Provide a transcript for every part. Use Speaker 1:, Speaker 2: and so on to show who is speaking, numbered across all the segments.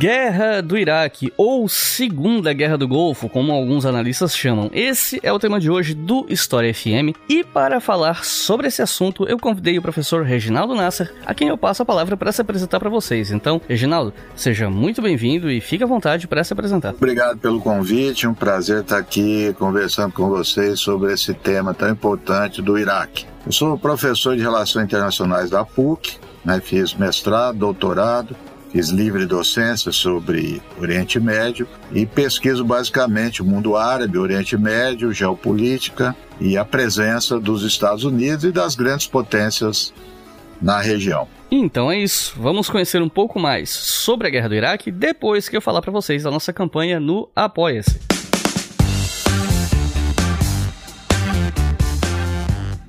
Speaker 1: Guerra do Iraque, ou Segunda Guerra do Golfo, como alguns analistas chamam. Esse é o tema de hoje do História FM. E para falar sobre esse assunto, eu convidei o professor Reginaldo Nasser, a quem eu passo a palavra para se apresentar para vocês. Então, Reginaldo, seja muito bem-vindo e fique à vontade para se apresentar.
Speaker 2: Obrigado pelo convite, um prazer estar aqui conversando com vocês sobre esse tema tão importante do Iraque. Eu sou professor de Relações Internacionais da PUC, né, fiz mestrado, doutorado, fiz livre docência sobre Oriente Médio e pesquiso basicamente o mundo árabe, Oriente Médio, geopolítica e a presença dos Estados Unidos e das grandes potências na região.
Speaker 1: Então é isso. Vamos conhecer um pouco mais sobre a guerra do Iraque depois que eu falar para vocês da nossa campanha no Apoia-se.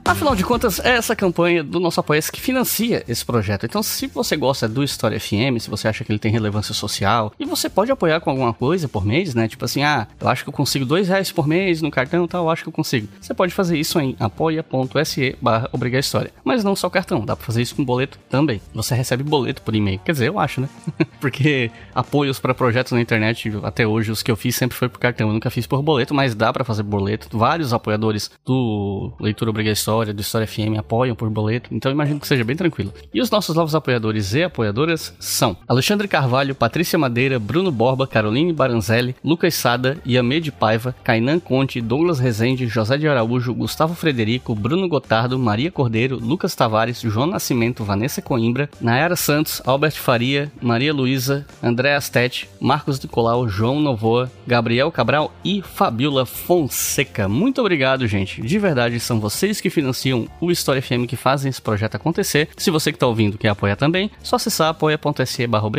Speaker 1: Afinal de contas, é essa campanha do nosso apoia que financia esse projeto. Então, se você gosta do História FM, se você acha que ele tem relevância social, e você pode apoiar com alguma coisa por mês, né? Tipo assim, ah, eu acho que eu consigo dois reais por mês no cartão tal, eu acho que eu consigo. Você pode fazer isso em apoia.se barra História. Mas não só cartão, dá pra fazer isso com boleto também. Você recebe boleto por e-mail. Quer dizer, eu acho, né? Porque apoios para projetos na internet, até hoje, os que eu fiz sempre foi por cartão. Eu nunca fiz por boleto, mas dá para fazer boleto. Vários apoiadores do Leitura Obriga História História, do História FM apoiam por boleto, então imagino que seja bem tranquilo. E os nossos novos apoiadores e apoiadoras são Alexandre Carvalho, Patrícia Madeira, Bruno Borba, Caroline Baranzelli, Lucas Sada, Iamede Paiva, Kainan Conte, Douglas Rezende, José de Araújo, Gustavo Frederico, Bruno Gotardo, Maria Cordeiro, Lucas Tavares, João Nascimento, Vanessa Coimbra, Nayara Santos, Albert Faria, Maria Luísa, André Astete, Marcos Nicolau, João Novoa, Gabriel Cabral e Fabiola Fonseca. Muito obrigado, gente. De verdade, são vocês que financiam o História FM que fazem esse projeto acontecer. Se você que está ouvindo quer apoiar também, só acessar apoia.se barra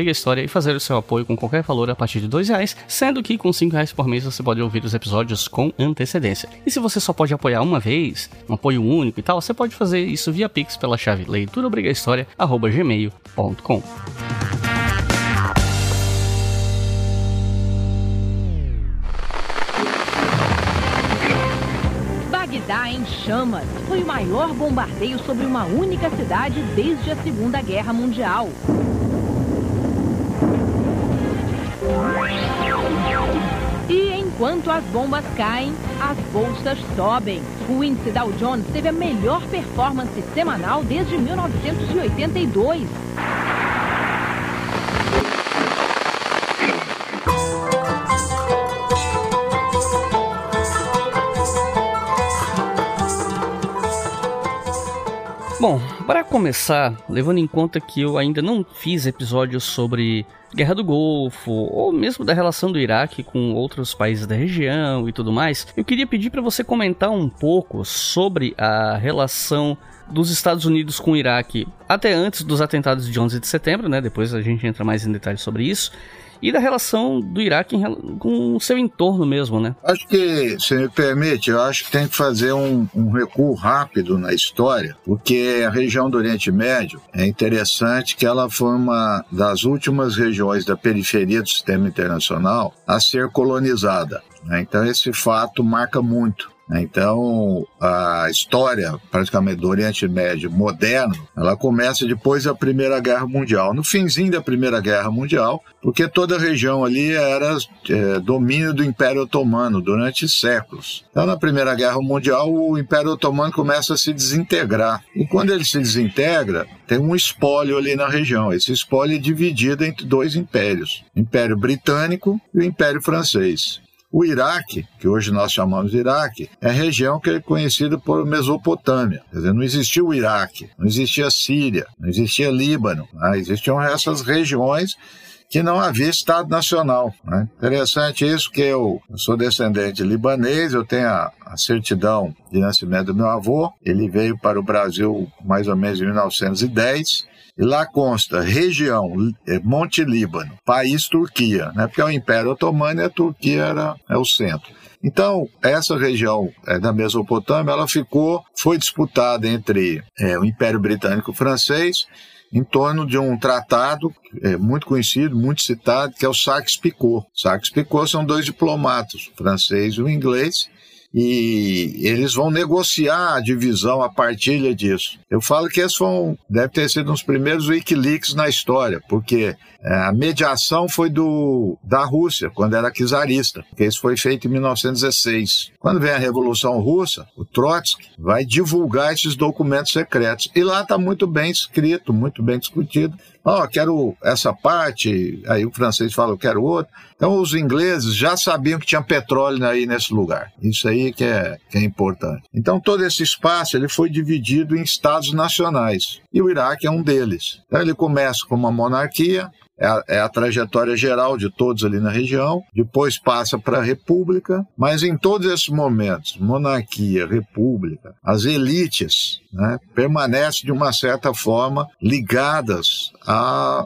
Speaker 1: e fazer o seu apoio com qualquer valor a partir de dois reais, sendo que com cinco reais por mês você pode ouvir os episódios com antecedência. E se você só pode apoiar uma vez, um apoio único e tal, você pode fazer isso via Pix pela chave leituraobrigahistoria.gmail.com.
Speaker 3: Em chamas. Foi o maior bombardeio sobre uma única cidade desde a Segunda Guerra Mundial. E enquanto as bombas caem, as bolsas sobem. O índice Dow Jones teve a melhor performance semanal desde 1982.
Speaker 1: Bom, para começar, levando em conta que eu ainda não fiz episódios sobre Guerra do Golfo, ou mesmo da relação do Iraque com outros países da região e tudo mais, eu queria pedir para você comentar um pouco sobre a relação dos Estados Unidos com o Iraque até antes dos atentados de 11 de setembro, né? Depois a gente entra mais em detalhes sobre isso e da relação do Iraque com o seu entorno mesmo, né?
Speaker 2: Acho que, se me permite, eu acho que tem que fazer um, um recuo rápido na história, porque a região do Oriente Médio é interessante que ela foi uma das últimas regiões da periferia do sistema internacional a ser colonizada. Né? Então, esse fato marca muito então, a história praticamente do Oriente Médio moderno, ela começa depois da Primeira Guerra Mundial, no finzinho da Primeira Guerra Mundial, porque toda a região ali era é, domínio do Império Otomano durante séculos. Então, na Primeira Guerra Mundial, o Império Otomano começa a se desintegrar. E quando ele se desintegra, tem um espólio ali na região. Esse espólio é dividido entre dois impérios: o Império Britânico e o Império Francês. O Iraque, que hoje nós chamamos de Iraque, é região que é conhecida por Mesopotâmia. Quer dizer, não existia o Iraque, não existia a Síria, não existia Líbano. Né? Existiam essas regiões que não havia Estado Nacional. Né? Interessante isso, que eu, eu, sou descendente libanês, eu tenho a, a, certidão de nascimento do meu avô, ele veio para o Brasil mais ou menos em 1910, e lá consta região é, Monte Líbano, país Turquia, né? porque é o Império Otomano e a Turquia era é o centro. Então, essa região é, da Mesopotâmia, ela ficou, foi disputada entre é, o Império Britânico Francês em torno de um tratado é, muito conhecido, muito citado, que é o Sykes-Picot. Sykes-Picot são dois diplomatas, o francês e o inglês, e eles vão negociar a divisão, a partilha disso. Eu falo que esse foi um, deve ter sido um dos primeiros Wikileaks na história, porque é, a mediação foi do, da Rússia, quando era czarista, porque isso foi feito em 1916. Quando vem a Revolução Russa, o Trotsky vai divulgar esses documentos secretos. E lá está muito bem escrito, muito bem discutido. Ó, oh, quero essa parte, aí o francês fala, eu quero outra. Então os ingleses já sabiam que tinha petróleo aí nesse lugar. Isso aí que é, que é importante. Então todo esse espaço ele foi dividido em estados nacionais. E o Iraque é um deles. Então ele começa com uma monarquia, é a, é a, trajetória geral de todos ali na região, depois passa para a república, mas em todos esses momentos, monarquia, república, as elites né, permanecem de uma certa forma ligadas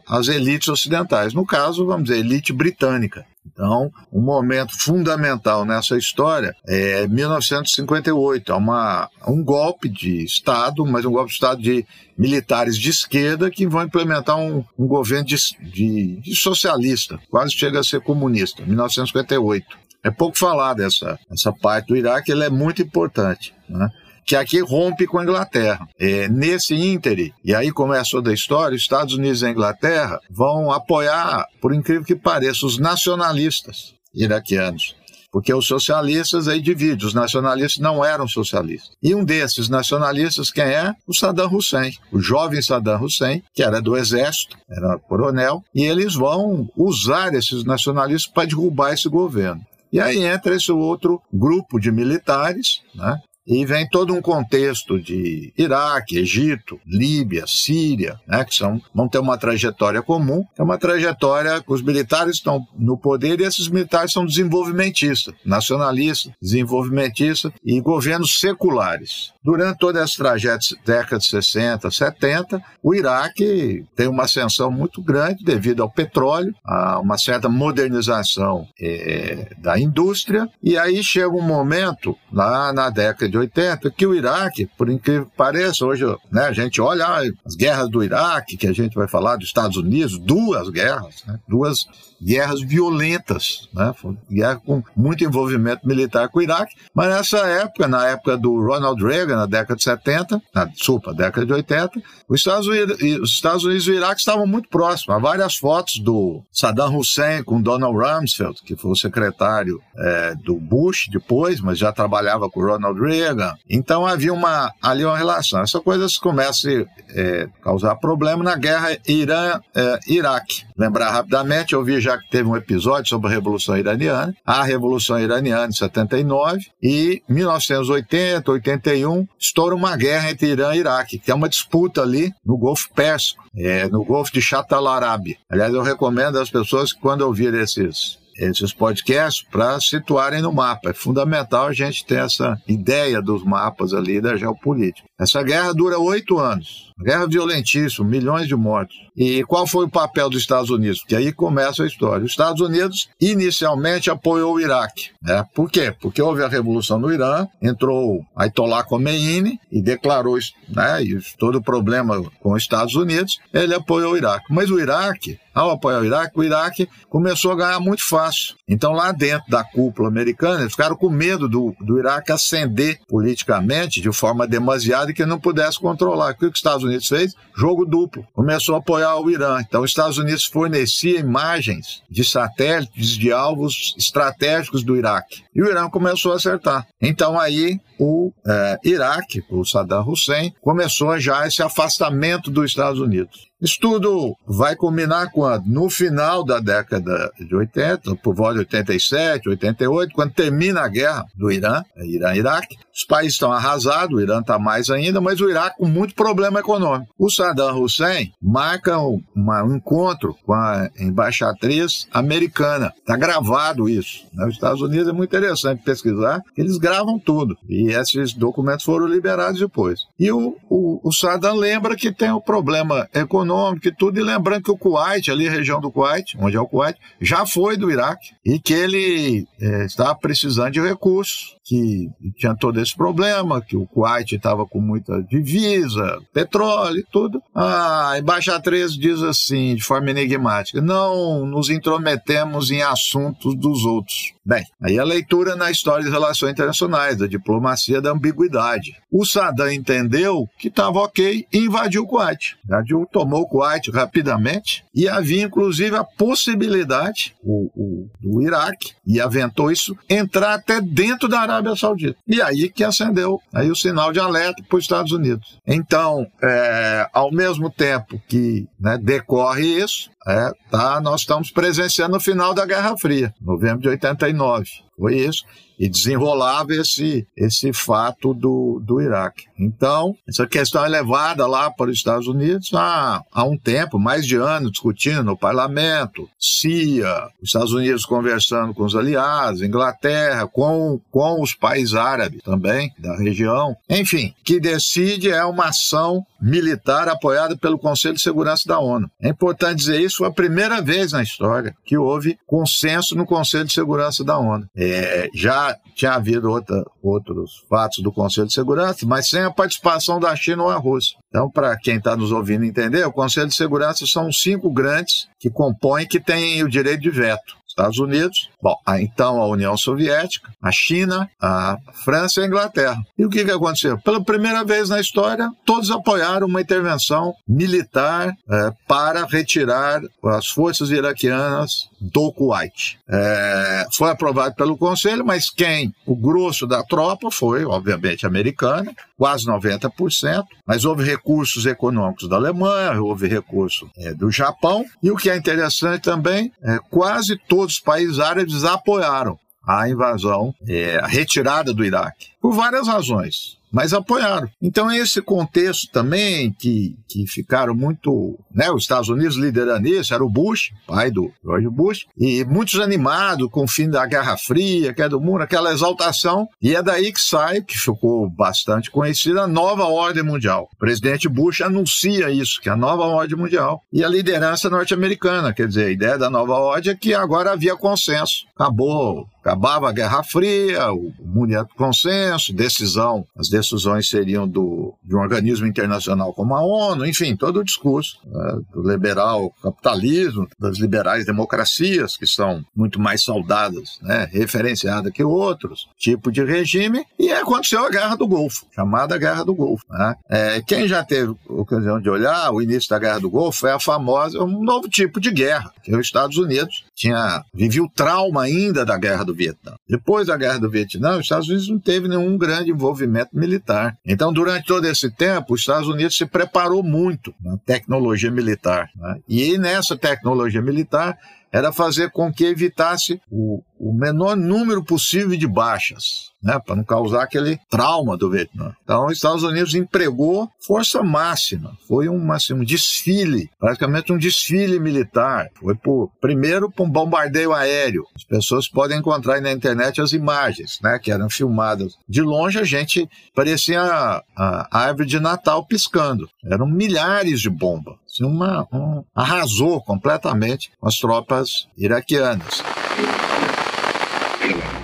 Speaker 2: às elites ocidentais. No caso, vamos dizer, elite britânica. Então, um momento fundamental nessa história é 1958, é uma, um golpe de Estado, mas um golpe de Estado de militares de esquerda que vão implementar um, um governo de, de, de socialista, quase chega a ser comunista, 1958. É pouco falar dessa essa parte do Iraque, ela é muito importante. Né? Que aqui rompe com a Inglaterra. É, nesse íntere, e aí começa toda a história, os Estados Unidos e Inglaterra vão apoiar, por incrível que pareça, os nacionalistas iraquianos. Porque os socialistas aí dividem, os nacionalistas não eram socialistas. E um desses nacionalistas, quem é? O Saddam Hussein, o jovem Saddam Hussein, que era do exército, era coronel, e eles vão usar esses nacionalistas para derrubar esse governo. E aí entra esse outro grupo de militares, né, e vem todo um contexto de Iraque, Egito, Líbia, Síria, né, que são, vão ter uma trajetória comum, é uma trajetória que os militares estão no poder e esses militares são desenvolvimentistas, nacionalistas, desenvolvimentistas e governos seculares. Durante toda essa trajetória, década de 60, 70, o Iraque tem uma ascensão muito grande devido ao petróleo, a uma certa modernização é, da indústria, e aí chega um momento, lá na década de de 80, que o Iraque, por incrível que pareça, hoje né, a gente olha as guerras do Iraque, que a gente vai falar dos Estados Unidos, duas guerras, né, duas guerras violentas, né? Guerra com muito envolvimento militar com o Iraque, mas nessa época, na época do Ronald Reagan, na década de 70, na, desculpa, década de 80, os Estados, Unidos, os Estados Unidos e o Iraque estavam muito próximos. Há várias fotos do Saddam Hussein com Donald Rumsfeld, que foi o secretário é, do Bush depois, mas já trabalhava com Ronald Reagan. Então havia uma, ali uma relação. Essa coisa começa a é, causar problema na guerra Irã-Iraque. É, Lembrar rapidamente, eu vi já que teve um episódio sobre a Revolução Iraniana, a Revolução Iraniana de 79 e 1980, 81, estoura uma guerra entre Irã e Iraque, que é uma disputa ali no Golfo Pérsico, é, no Golfo de Chatalarabi. Aliás, eu recomendo às pessoas que quando ouvirem esses esses podcasts para situarem no mapa. É fundamental a gente ter essa ideia dos mapas ali da geopolítica. Essa guerra dura oito anos. Guerra violentíssima, milhões de mortos. E qual foi o papel dos Estados Unidos? Porque aí começa a história. Os Estados Unidos inicialmente apoiou o Iraque. Né? Por quê? Porque houve a revolução no Irã, entrou Ayatollah Khomeini e declarou né, todo o problema com os Estados Unidos, ele apoiou o Iraque. Mas o Iraque, ao apoiar o Iraque, o Iraque começou a ganhar muito fácil. Então, lá dentro da cúpula americana, eles ficaram com medo do, do Iraque ascender politicamente de forma demasiada que não pudesse controlar. O que os Estados Unidos fez? Jogo duplo. Começou a apoiar o Irã. Então, os Estados Unidos fornecia imagens de satélites de alvos estratégicos do Iraque. E o Irã começou a acertar. Então, aí, o é, Iraque, o Saddam Hussein, começou já esse afastamento dos Estados Unidos. Isso tudo vai culminar quando? No final da década de 80, por volta de 87, 88, quando termina a guerra do Irã, Irã-Iraque. Os países estão arrasados, o Irã está mais ainda, mas o Iraque com muito problema econômico. O Saddam Hussein marca um, um encontro com a embaixatriz americana. Está gravado isso. Né? Os Estados Unidos é muito interessante pesquisar, eles gravam tudo. E esses documentos foram liberados depois. E o, o, o Saddam lembra que tem o um problema econômico econômica e tudo, e lembrando que o Kuwait, ali a região do Kuwait, onde é o Kuwait, já foi do Iraque e que ele é, estava precisando de recursos que tinha todo esse problema, que o Kuwait estava com muita divisa, petróleo e tudo. A embaixatriz diz assim, de forma enigmática: não nos intrometemos em assuntos dos outros. Bem, aí a leitura na história das relações internacionais, da diplomacia da ambiguidade. O Saddam entendeu que estava ok e invadiu o Kuwait. Invadiu, tomou o Kuwait rapidamente e havia inclusive a possibilidade, o, o, do Iraque, e aventou isso, entrar até dentro da Arábia Arábia Saudita. E aí que acendeu aí o sinal de alerta para os Estados Unidos. Então, é, ao mesmo tempo que né, decorre isso, é, tá, nós estamos presenciando o final da Guerra Fria, novembro de 89. Foi isso e desenrolava esse, esse fato do, do Iraque. Então, essa questão é levada lá para os Estados Unidos há, há um tempo, mais de ano, discutindo no parlamento, CIA, os Estados Unidos conversando com os aliados, Inglaterra, com, com os países árabes também da região. Enfim, que decide é uma ação militar apoiada pelo Conselho de Segurança da ONU. É importante dizer isso, foi a primeira vez na história que houve consenso no Conselho de Segurança da ONU. É, já tinha havido outra, outros fatos do Conselho de Segurança, mas sem a participação da China ou a Rússia. Então, para quem está nos ouvindo entender, o Conselho de Segurança são cinco grandes que compõem que têm o direito de veto. Estados Unidos, bom, então a União Soviética, a China, a França e a Inglaterra. E o que, que aconteceu? Pela primeira vez na história, todos apoiaram uma intervenção militar é, para retirar as forças iraquianas do Kuwait. É, foi aprovado pelo Conselho, mas quem? O grosso da tropa foi, obviamente, americana, quase 90%, mas houve recursos econômicos da Alemanha, houve recurso é, do Japão, e o que é interessante também, é, quase todos todos os países árabes apoiaram a invasão, é, a retirada do Iraque, por várias razões mas apoiaram. Então, esse contexto também que, que ficaram muito. Né, os Estados Unidos liderando isso, era o Bush, pai do George Bush, e muitos animados com o fim da Guerra Fria, que é do mundo, aquela exaltação, e é daí que sai, que ficou bastante conhecida, a nova ordem mundial. O presidente Bush anuncia isso, que é a nova ordem mundial, e a liderança norte-americana, quer dizer, a ideia da nova ordem é que agora havia consenso. Acabou acabava a Guerra Fria, o mundo ia consenso, decisão, as decisões seriam do, de um organismo internacional como a ONU, enfim, todo o discurso né, do liberal capitalismo, das liberais democracias, que são muito mais saudadas, né, referenciadas que outros, tipo de regime, e aconteceu a Guerra do Golfo, chamada Guerra do Golfo. Né? É, quem já teve ocasião de olhar o início da Guerra do Golfo é a famosa, um novo tipo de guerra, que os Estados Unidos tinha, vivia o trauma ainda da Guerra do Vietnã. Depois da Guerra do Vietnã, os Estados Unidos não teve nenhum grande envolvimento militar. Então, durante todo esse tempo, os Estados Unidos se preparou muito na tecnologia militar. Né? E nessa tecnologia militar, era fazer com que evitasse o, o menor número possível de baixas, né, para não causar aquele trauma do Vietnã. Então, os Estados Unidos empregou força máxima, foi um, assim, um desfile, praticamente um desfile militar. Foi por, primeiro para um bombardeio aéreo. As pessoas podem encontrar na internet as imagens, né, que eram filmadas. De longe, a gente parecia a, a árvore de Natal piscando. Eram milhares de bombas. Uma, um, arrasou completamente as tropas iraquianas.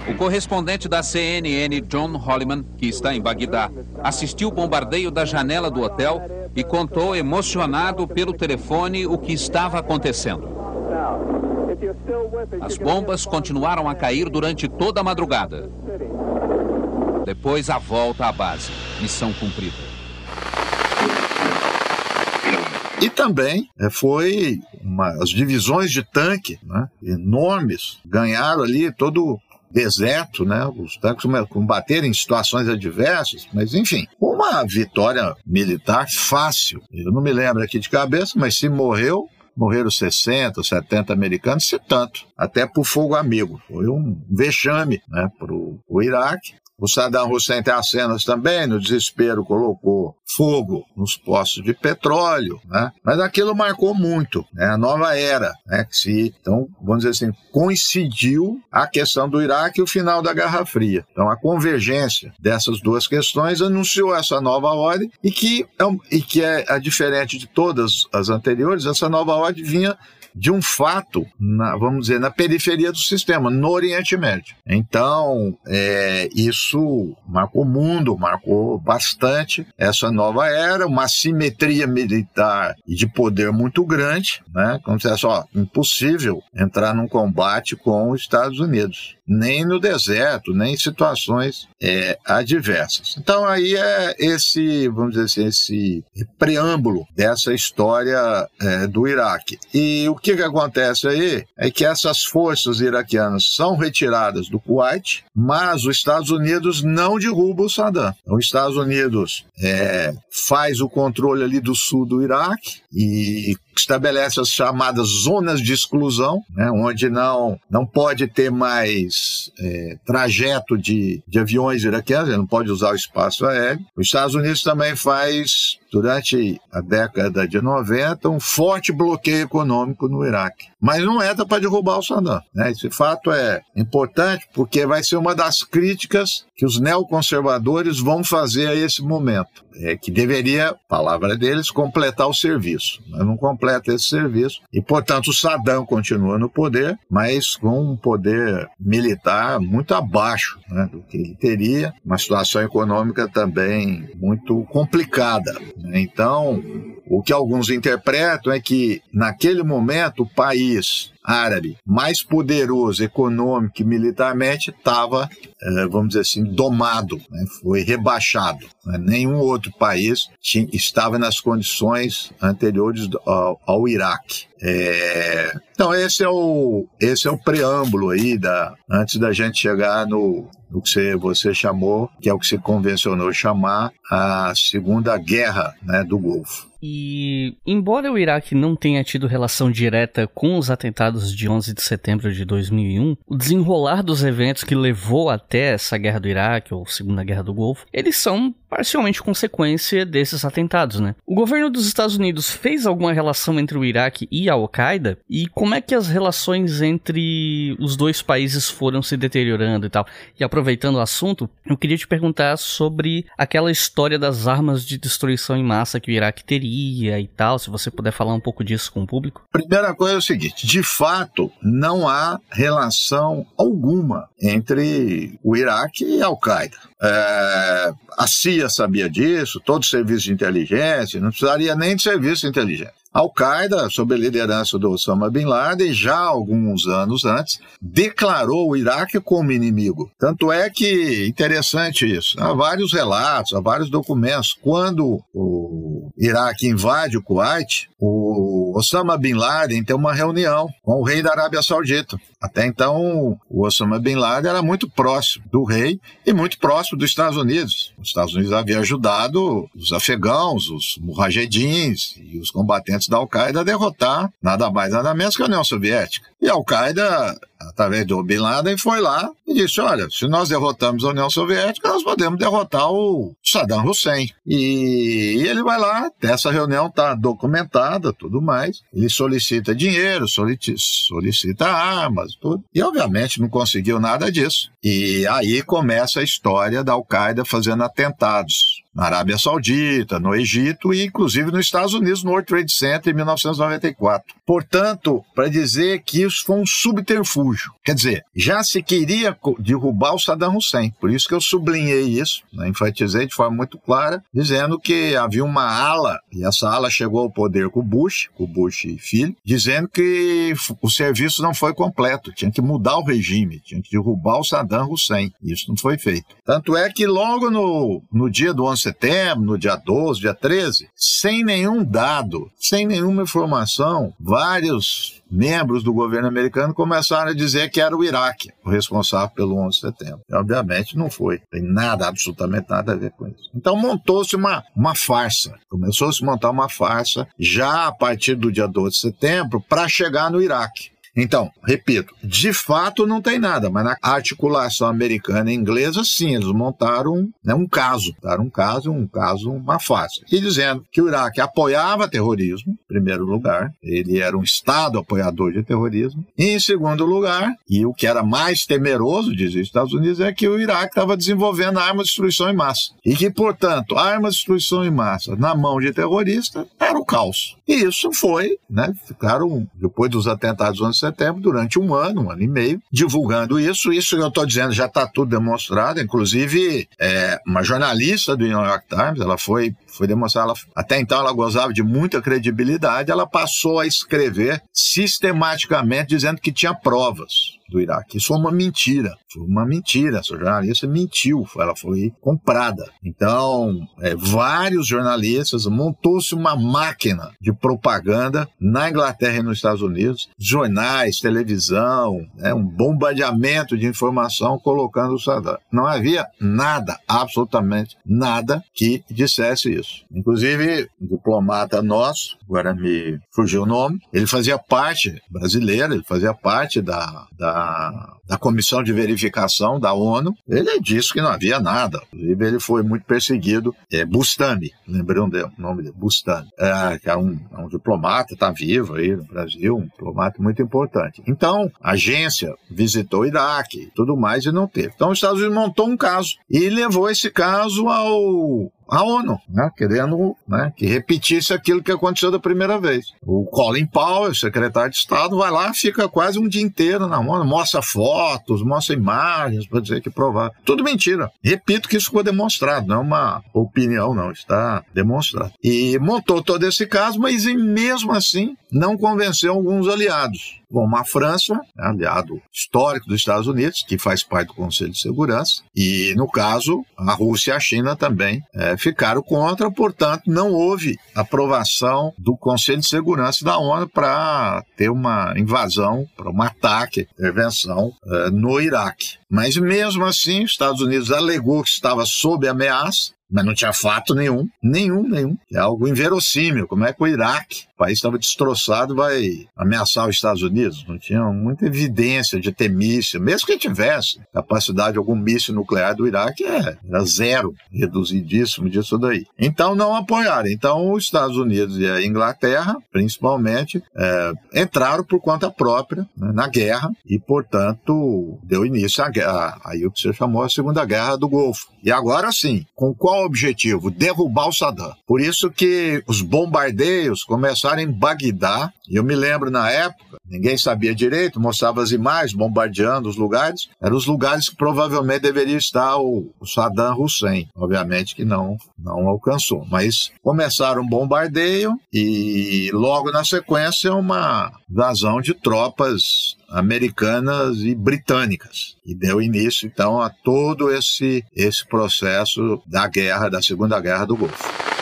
Speaker 4: O correspondente da CNN, John Holliman, que está em Bagdá, assistiu o bombardeio da janela do hotel e contou emocionado pelo telefone o que estava acontecendo. As bombas continuaram a cair durante toda a madrugada. Depois a volta à base. Missão cumprida.
Speaker 2: E também é, foi uma, as divisões de tanque né, enormes, ganharam ali todo deserto, né? Os tanques combateram em situações adversas, mas enfim, uma vitória militar fácil. Eu não me lembro aqui de cabeça, mas se morreu, morreram 60, 70 americanos, se tanto, até por fogo amigo. Foi um vexame né, para o Iraque O Saddam Hussein tem as cenas também, no desespero colocou fogo nos postos de petróleo, né? Mas aquilo marcou muito, né? A nova era, né? Que se, então, vamos dizer assim, coincidiu a questão do Iraque e o final da Guerra Fria. Então, a convergência dessas duas questões anunciou essa nova ordem e que é, e que é, é diferente de todas as anteriores, essa nova ordem vinha de um fato, na, vamos dizer, na periferia do sistema, no Oriente Médio. Então, é, isso marcou o mundo, marcou bastante essa nova era, uma simetria militar e de poder muito grande, né? Como se fosse, ó, impossível entrar num combate com os Estados Unidos nem no deserto, nem em situações é, adversas. Então aí é esse, vamos dizer assim, esse preâmbulo dessa história é, do Iraque. E o que, que acontece aí é que essas forças iraquianas são retiradas do Kuwait, mas os Estados Unidos não derrubam o Saddam. Então, os Estados Unidos é, faz o controle ali do sul do Iraque e estabelece as chamadas zonas de exclusão, né, onde não, não pode ter mais é, trajeto de, de aviões iraquianos, não pode usar o espaço aéreo. Os Estados Unidos também faz, durante a década de 90, um forte bloqueio econômico no Iraque. Mas não entra para derrubar o Saddam. Né? Esse fato é importante porque vai ser uma das críticas que os neoconservadores vão fazer a esse momento. É que deveria, palavra deles, completar o serviço. Mas não completa esse serviço. E, portanto, o Saddam continua no poder, mas com um poder militar muito abaixo né, do que ele teria. Uma situação econômica também muito complicada. Né? Então, o que alguns interpretam é que, naquele momento, o país árabe mais poderoso econômico e militarmente estava, eh, vamos dizer assim, domado, né? foi rebaixado. Né? Nenhum outro país tinha, estava nas condições anteriores ao, ao Iraque. É... Então esse é o esse é o preâmbulo aí da antes da gente chegar no, no que você, você chamou, que é o que se convencionou chamar a Segunda Guerra né, do Golfo.
Speaker 1: E, embora o Iraque não tenha tido relação direta com os atentados de 11 de setembro de 2001, o desenrolar dos eventos que levou até essa guerra do Iraque, ou Segunda Guerra do Golfo, eles são parcialmente consequência desses atentados, né? O governo dos Estados Unidos fez alguma relação entre o Iraque e a Al-Qaeda? E como é que as relações entre os dois países foram se deteriorando e tal? E aproveitando o assunto, eu queria te perguntar sobre aquela história das armas de destruição em massa que o Iraque teria e tal, se você puder falar um pouco disso com o público.
Speaker 2: Primeira coisa é o seguinte, de fato, não há relação alguma entre o Iraque e a Al-Qaeda. É, a CIA sabia disso, todo o serviço de inteligência, não precisaria nem de serviço de inteligência. Al-Qaeda, sob a liderança do Osama Bin Laden, já alguns anos antes, declarou o Iraque como inimigo. Tanto é que, interessante isso, há vários relatos, há vários documentos. Quando o Iraque invade o Kuwait, o Osama Bin Laden tem uma reunião com o rei da Arábia Saudita. Até então, o Osama Bin Laden era muito próximo do rei e muito próximo dos Estados Unidos. Os Estados Unidos haviam ajudado os afegãos, os mujahedins e os combatentes da Al-Qaeda derrotar nada mais nada menos que a União Soviética. E a Al-Qaeda, através do Bin Laden, foi lá e disse: olha, se nós derrotamos a União Soviética, nós podemos derrotar o Saddam Hussein. E ele vai lá, essa reunião está documentada, tudo mais. Ele solicita dinheiro, solicita armas, tudo. E, obviamente, não conseguiu nada disso. E aí começa a história da Al-Qaeda fazendo atentados na Arábia Saudita, no Egito e inclusive nos Estados Unidos, no World Trade Center em 1994. Portanto, para dizer que isso foi um subterfúgio. Quer dizer, já se queria derrubar o Saddam Hussein, por isso que eu sublinhei isso, né, enfatizei de forma muito clara, dizendo que havia uma ala, e essa ala chegou ao poder com o Bush, com o Bush filho, dizendo que o serviço não foi completo, tinha que mudar o regime, tinha que derrubar o Saddam Hussein. Isso não foi feito. Tanto é que logo no, no dia do 11 de setembro, no dia 12, dia 13, sem nenhum dado, sem nenhuma informação, vários membros do governo americano começaram a dizer que era o Iraque o responsável pelo 11 de setembro. E, obviamente não foi. Tem nada, absolutamente nada a ver com isso. Então montou-se uma, uma farsa. Começou a montar uma farsa já a partir do dia 12 de setembro para chegar no Iraque. Então, repito, de fato não tem nada, mas na articulação americana e inglesa, sim, eles montaram né, um caso, um caso, um caso, uma face. E dizendo que o Iraque apoiava terrorismo, em primeiro lugar, ele era um Estado apoiador de terrorismo, e em segundo lugar, e o que era mais temeroso, dizia os Estados Unidos, é que o Iraque estava desenvolvendo armas de destruição em massa. E que, portanto, armas de destruição em massa na mão de terrorista era o caos. E isso foi, né? Ficaram, depois dos atentados do 11 de setembro, durante um ano, um ano e meio, divulgando isso. Isso que eu estou dizendo já está tudo demonstrado. Inclusive, é, uma jornalista do New York Times, ela foi, foi demonstrar, ela, até então ela gozava de muita credibilidade, ela passou a escrever sistematicamente dizendo que tinha provas do Iraque. Isso foi uma mentira. Foi uma mentira. Essa jornalista mentiu. Ela foi comprada. Então, é, vários jornalistas montou-se uma máquina de propaganda na Inglaterra e nos Estados Unidos, jornais, televisão, né, um bombardeamento de informação colocando o Saddam. Não havia nada, absolutamente nada que dissesse isso. Inclusive, um diplomata nosso, agora me fugiu o nome, ele fazia parte, brasileiro, ele fazia parte da, da da, Comissão de Verificação da ONU, ele disse que não havia nada. Inclusive, ele foi muito perseguido. É Bustami, lembrei o nome dele, Bustami, é, que é um, é um diplomata, está vivo aí no Brasil, um diplomata muito importante. Então, a agência visitou o Iraque tudo mais e não teve. Então, os Estados Unidos montou um caso e levou esse caso ao a ONU, né, querendo né, que repetisse aquilo que aconteceu da primeira vez. O Colin Powell, secretário de Estado, vai lá, fica quase um dia inteiro na ONU, mostra fotos, mostra imagens para dizer que provar. Tudo mentira. Repito que isso ficou demonstrado, não é uma opinião, não, está demonstrado. E montou todo esse caso, mas mesmo assim não convenceu alguns aliados como a França, né, aliado histórico dos Estados Unidos, que faz parte do Conselho de Segurança, e, no caso, a Rússia e a China também é, ficaram contra, portanto, não houve aprovação do Conselho de Segurança da ONU para ter uma invasão, para um ataque, intervenção é, no Iraque. Mas mesmo assim, os Estados Unidos alegou que estava sob ameaça, mas não tinha fato nenhum, nenhum, nenhum. É algo inverossímil. Como é que o Iraque, país estava destroçado, vai ameaçar os Estados Unidos? Não tinha muita evidência de ter míssil, mesmo que tivesse capacidade de algum míssil nuclear do Iraque, é, era zero, reduzidíssimo disso daí. Então não apoiaram. Então os Estados Unidos e a Inglaterra, principalmente, é, entraram por conta própria né, na guerra e, portanto, deu início à guerra, aí o que você chamou a Segunda Guerra do Golfo. E agora sim, com qual objetivo? Derrubar o Saddam. Por isso que os bombardeios começaram em Bagdá. E eu me lembro na época, ninguém sabia direito, mostrava as imagens bombardeando os lugares. Eram os lugares que provavelmente deveria estar o, o Saddam Hussein. Obviamente que não, não alcançou. Mas começaram um bombardeio e logo na sequência uma invasão de tropas americanas e britânicas. E deu início, então, a todo esse, esse processo da guerra, da Segunda Guerra do Golfo.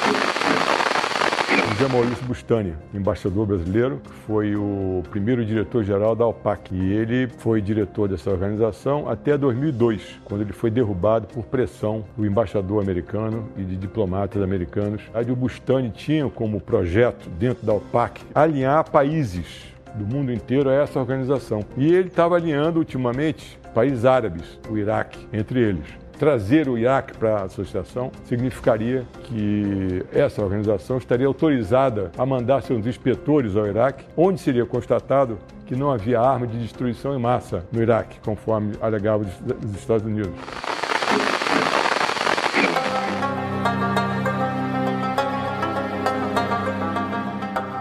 Speaker 5: José Maurício Bustani, embaixador brasileiro, que foi o primeiro diretor-geral da OPAC. E ele foi diretor dessa organização até 2002, quando ele foi derrubado por pressão do embaixador americano e de diplomatas americanos. o Bustani tinha como projeto, dentro da OPAC, alinhar países do mundo inteiro a essa organização. E ele estava alinhando ultimamente países árabes, o Iraque, entre eles. Trazer o Iraque para a associação significaria que essa organização estaria autorizada a mandar seus inspetores ao Iraque, onde seria constatado que não havia arma de destruição em massa no Iraque, conforme alegava os Estados Unidos.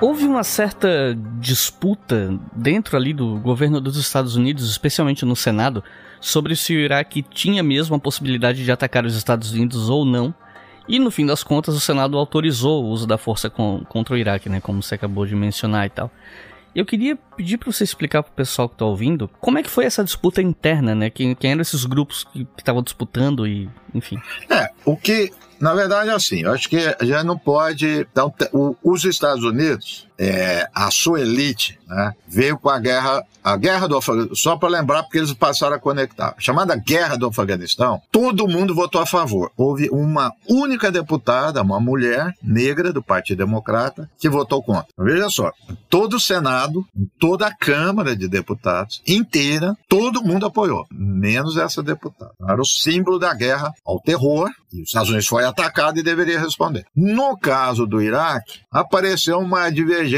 Speaker 1: Houve uma certa disputa dentro ali do governo dos Estados Unidos, especialmente no Senado, sobre se o Iraque tinha mesmo a possibilidade de atacar os Estados Unidos ou não. E no fim das contas, o Senado autorizou o uso da força com, contra o Iraque, né, como você acabou de mencionar e tal. Eu queria pedir para você explicar para o pessoal que está ouvindo como é que foi essa disputa interna, né? Quem, quem eram esses grupos que estavam disputando e, enfim.
Speaker 2: É, o que na verdade, é assim, eu acho que já não pode. Então, os Estados Unidos, é, a sua elite, né, veio com a guerra, a guerra do Afeganistão, só para lembrar, porque eles passaram a conectar. Chamada Guerra do Afeganistão, todo mundo votou a favor. Houve uma única deputada, uma mulher negra do Partido Democrata, que votou contra. Veja só, todo o Senado, toda a Câmara de Deputados inteira, todo mundo apoiou, menos essa deputada. Era o símbolo da guerra ao terror, e os Estados Unidos foi atacado e deveria responder. No caso do Iraque, apareceu uma divergência,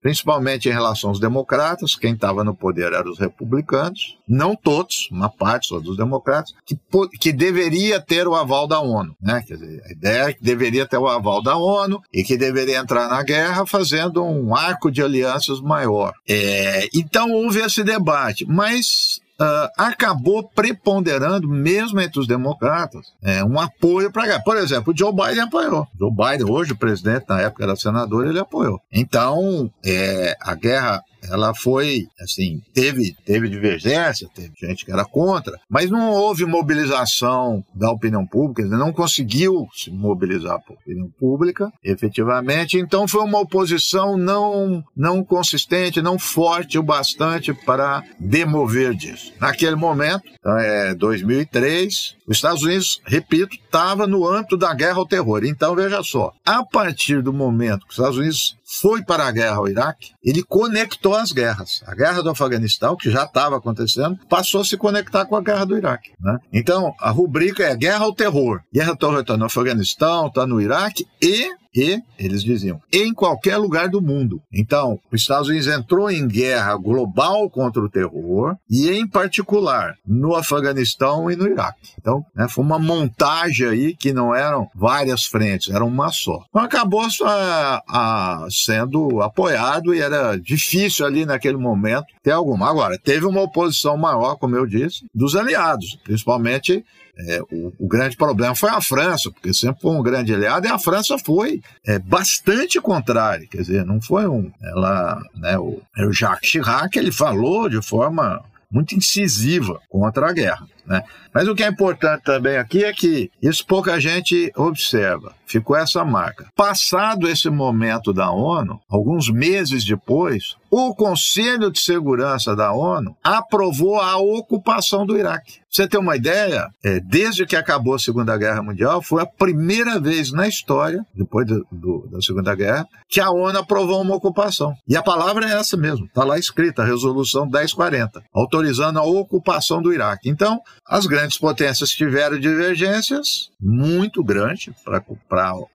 Speaker 2: principalmente em relação aos democratas, quem estava no poder eram os republicanos, não todos, uma parte só dos democratas, que, que deveria ter o aval da ONU. Né? Quer dizer, a ideia é que deveria ter o aval da ONU e que deveria entrar na guerra fazendo um arco de alianças maior. É, então houve esse debate, mas Uh, acabou preponderando, mesmo entre os democratas, é, um apoio para a guerra. Por exemplo, o Joe Biden apoiou. Joe Biden, hoje presidente, na época era senador, ele apoiou. Então, é, a guerra ela foi, assim, teve, teve divergência, teve gente que era contra, mas não houve mobilização da opinião pública, não conseguiu se mobilizar a opinião pública, efetivamente, então foi uma oposição não, não consistente, não forte o bastante para demover disso. Naquele momento, então é 2003, os Estados Unidos, repito, estava no âmbito da guerra ao terror. Então, veja só, a partir do momento que os Estados Unidos foi para a guerra ao Iraque, ele conectou as guerras. A guerra do Afeganistão, que já estava acontecendo, passou a se conectar com a guerra do Iraque. Né? Então, a rubrica é guerra ao terror. Guerra ao terror está no Afeganistão, está no Iraque e e, eles diziam, em qualquer lugar do mundo. Então, os Estados Unidos entrou em guerra global contra o terror e, em particular, no Afeganistão e no Iraque. Então, né, foi uma montagem aí que não eram várias frentes, era uma só. Então, acabou a, a, sendo apoiado e era difícil ali naquele momento ter alguma. Agora, teve uma oposição maior, como eu disse, dos aliados, principalmente é, o, o, grande problema foi a França, porque sempre foi um grande aliado, e a França foi é, bastante contrária, quer dizer, não foi um. Ela, né, o, o Jacques Chirac ele falou de forma muito incisiva contra a guerra. Né? Mas o que é importante também aqui é que isso pouca gente observa. Ficou essa marca. Passado esse momento da ONU, alguns meses depois, o Conselho de Segurança da ONU aprovou a ocupação do Iraque. Você tem uma ideia? É, desde que acabou a Segunda Guerra Mundial, foi a primeira vez na história, depois do, do, da Segunda Guerra, que a ONU aprovou uma ocupação. E a palavra é essa mesmo, está lá escrita, Resolução 1040, autorizando a ocupação do Iraque. Então, as grandes potências tiveram divergências muito grandes para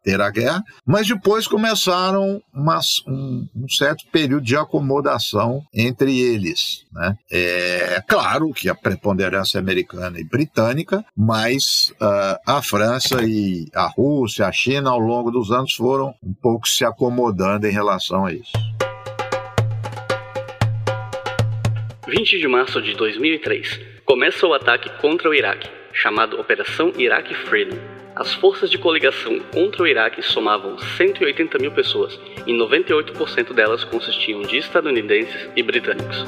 Speaker 2: ter a guerra, mas depois começaram umas, um, um, certo período de acomodação entre eles. Né? É claro que a preponderância americana e britânica, mas uh, a França e a Rússia, a China, ao longo dos anos foram um pouco se acomodando em relação a isso.
Speaker 1: 20 de março de 2003 começa o ataque contra o Iraque, chamado Operação Iraque Freedom. As forças de coligação contra o Iraque somavam 180 mil pessoas e 98% delas consistiam de estadunidenses e britânicos.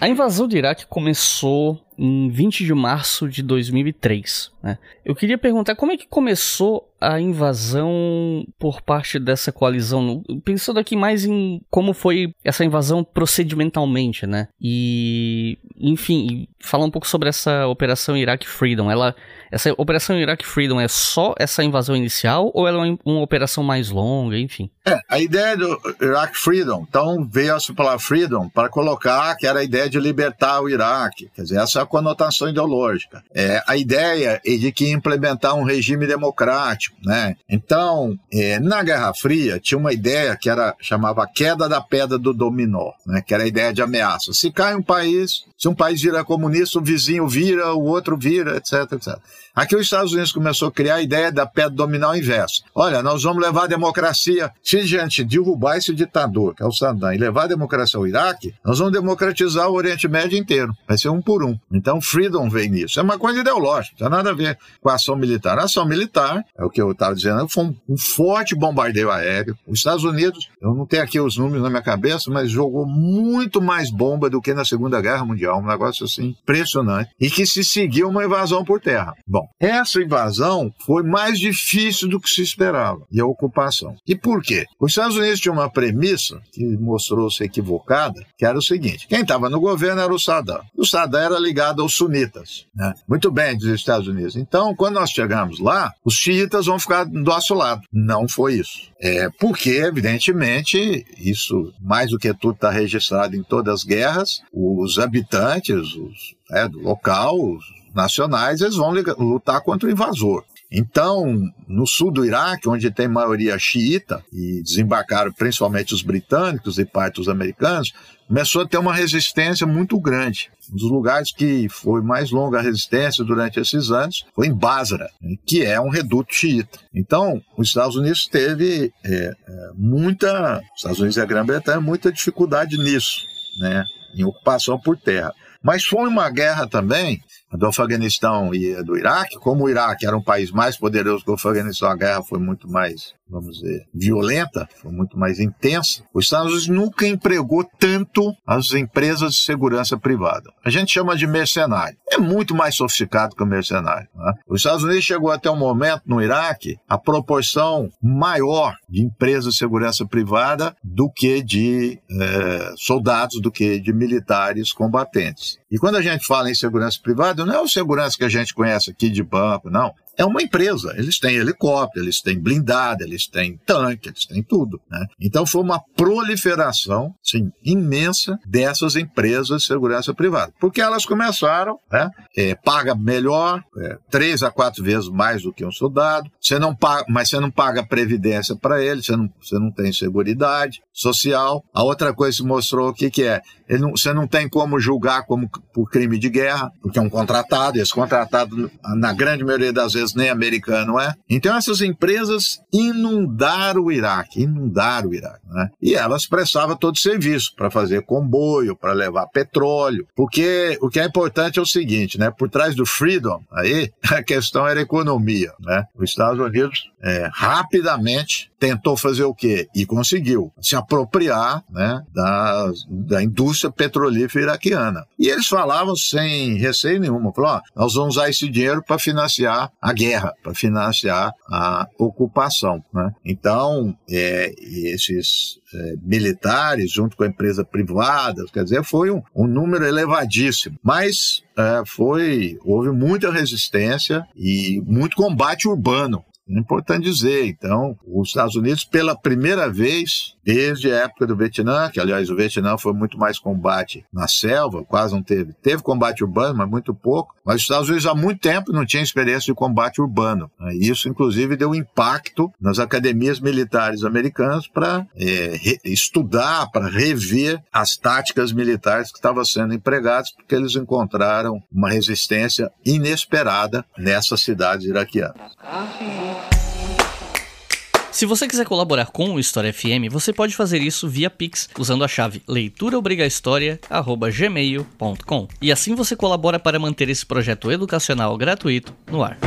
Speaker 1: A invasão do Iraque começou em 20 de março de 2003. Né? Eu queria perguntar como é que começou a invasão por parte dessa coalizão, pensando aqui mais em como foi essa invasão procedimentalmente, né? E, enfim, falar um pouco sobre essa operação Iraq Freedom. Ela, essa operação Iraq Freedom é só essa invasão inicial ou ela é uma operação mais longa, enfim?
Speaker 2: É, a ideia do Iraq Freedom, então veio a palavra Freedom para colocar que era a ideia de libertar o Iraque, quer dizer, essa conotação ideológica. É, a ideia é de que implementar um regime democrático, né? Então, é, na Guerra Fria tinha uma ideia que era chamava queda da pedra do dominó, né? Que era a ideia de ameaça. Se cai um país, se um país vira comunista, o vizinho vira, o outro vira, etc, etc. Aqui os Estados Unidos começou a criar a ideia da pedra dominal inversa. Olha, nós vamos levar a democracia. Se gente derrubar esse ditador, que é o Saddam, e levar a democracia ao Iraque, nós vamos democratizar o Oriente Médio inteiro. Vai ser um por um. Então, freedom vem nisso. É uma coisa ideológica, não tem nada a ver com a ação militar. A ação militar, é o que eu estava dizendo, foi um forte bombardeio aéreo. Os Estados Unidos, eu não tenho aqui os números na minha cabeça, mas jogou muito mais bomba do que na Segunda Guerra Mundial. Um negócio assim impressionante. E que se seguiu uma invasão por terra. Bom, essa invasão foi mais difícil do que se esperava, e a ocupação. E por quê? Os Estados Unidos tinham uma premissa que mostrou-se equivocada, que era o seguinte: quem estava no governo era o Saddam. O Saddam era ligado aos sunitas. Né? Muito bem, diz os Estados Unidos. Então, quando nós chegamos lá, os xiitas vão ficar do nosso lado. Não foi isso. É porque, evidentemente, isso mais do que tudo está registrado em todas as guerras, os habitantes os, é, do local, os nacionais, eles vão lutar contra o invasor. Então, no sul do Iraque, onde tem maioria xiita, e desembarcaram principalmente os britânicos e parte dos americanos, começou a ter uma resistência muito grande. Um dos lugares que foi mais longa a resistência durante esses anos foi em Basra, né, que é um reduto xiita. Então, os Estados Unidos teve é, é, muita, os Estados Unidos e a Grã-Bretanha, muita dificuldade nisso, né, em ocupação por terra. Mas foi uma guerra também do Afeganistão e do Iraque, como o Iraque era um país mais poderoso que o Afeganistão, a guerra foi muito mais vamos dizer, violenta, foi muito mais intensa, os Estados Unidos nunca empregou tanto as empresas de segurança privada. A gente chama de mercenário. É muito mais sofisticado que o mercenário. Né? Os Estados Unidos chegou até um momento no Iraque a proporção maior de empresas de segurança privada do que de é, soldados, do que de militares combatentes. E quando a gente fala em segurança privada, não é o segurança que a gente conhece aqui de banco, não é uma empresa. Eles têm helicóptero, eles têm blindado, eles têm tanque, eles têm tudo. Né? Então foi uma proliferação sim, imensa dessas empresas de segurança privada. Porque elas começaram, né? É, paga melhor, é, três a quatro vezes mais do que um soldado, você não paga, mas você não paga previdência para ele, você não, você não tem segurança social. A outra coisa que mostrou o que, que é. Não, você não tem como julgar como por crime de guerra, porque é um contratado, e esse contratado, na grande maioria das vezes, nem americano é. Então essas empresas inundaram o Iraque, inundaram o Iraque. Né? E elas prestavam todo serviço para fazer comboio, para levar petróleo, porque o que é importante é o seguinte, né? Por trás do freedom, aí a questão era economia, né? Os Estados Unidos é, rapidamente tentou fazer o quê? E conseguiu se apropriar né, da, da indústria petrolífera iraquiana. E eles falavam sem receio nenhum, ó, nós vamos usar esse dinheiro para financiar a guerra, para financiar a ocupação. Né? Então, é, esses é, militares, junto com a empresa privada, quer dizer, foi um, um número elevadíssimo. Mas é, foi, houve muita resistência e muito combate urbano é importante dizer, então, os Estados Unidos, pela primeira vez, desde a época do Vietnã, que aliás o Vietnã foi muito mais combate na selva, quase não teve. Teve combate urbano, mas muito pouco. Mas os Estados Unidos há muito tempo não tinham experiência de combate urbano. Né? Isso, inclusive, deu impacto nas academias militares americanas para é, estudar, para rever as táticas militares que estavam sendo empregadas, porque eles encontraram uma resistência inesperada nessas cidades iraquianas.
Speaker 1: Se você quiser colaborar com o História FM, você pode fazer isso via Pix, usando a chave leituraobrigahistoria@gmail.com. E assim você colabora para manter esse projeto educacional gratuito no ar.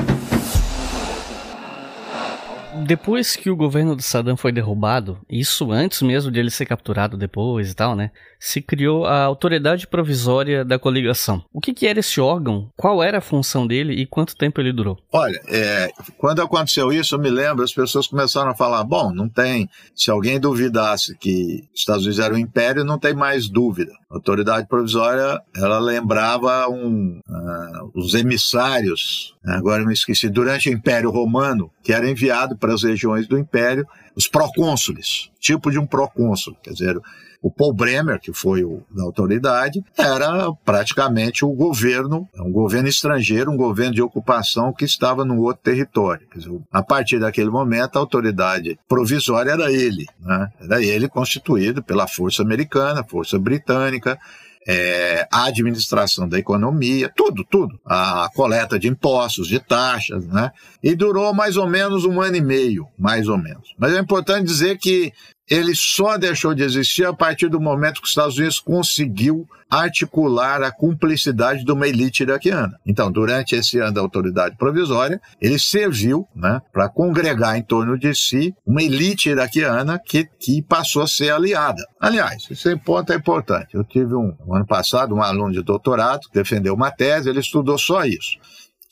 Speaker 1: Depois que o governo de Saddam foi derrubado, isso antes mesmo de ele ser capturado depois e tal, né? Se criou a Autoridade Provisória da Coligação. O que, que, era esse órgão? Qual era a função dele e quanto tempo ele durou?
Speaker 2: Olha, é, quando aconteceu isso, eu me lembro, as pessoas começaram a falar: bom, não tem. Se alguém duvidasse que os Estados Unidos era um império, não tem mais dúvida. A Autoridade Provisória, ela lembrava um, uh, os emissários, agora eu me esqueci, durante o Império Romano, que era enviado para as regiões do Império, os procônsules, tipo de um procônsul, quer dizer, o Paul Bremer, que foi o da autoridade, era praticamente o governo, um governo estrangeiro, um governo de ocupação que estava no outro território. Dizer, a partir daquele momento, a autoridade provisória era ele, né? era ele constituído pela força americana, força britânica, é, a administração da economia, tudo, tudo. A coleta de impostos, de taxas, né? E durou mais ou menos um ano e meio, mais ou menos. Mas é importante dizer que ele só deixou de existir a partir do momento que os Estados Unidos conseguiu articular a cumplicidade de uma elite iraquiana. Então, durante esse ano da autoridade provisória, ele serviu né, para congregar em torno de si uma elite iraquiana que, que passou a ser aliada. Aliás, esse ponto é importante. Eu tive um, um ano passado um aluno de doutorado que defendeu uma tese, ele estudou só isso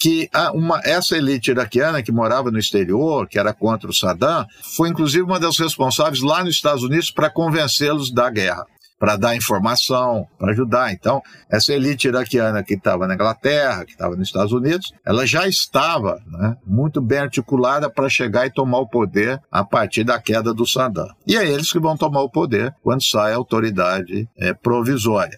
Speaker 2: que uma, essa elite iraquiana que morava no exterior, que era contra o Saddam, foi inclusive uma das responsáveis lá nos Estados Unidos para convencê-los da guerra para dar informação, para ajudar. Então, essa elite iraquiana que estava na Inglaterra, que estava nos Estados Unidos, ela já estava né, muito bem articulada para chegar e tomar o poder a partir da queda do Saddam. E é eles que vão tomar o poder quando sai a autoridade é, provisória.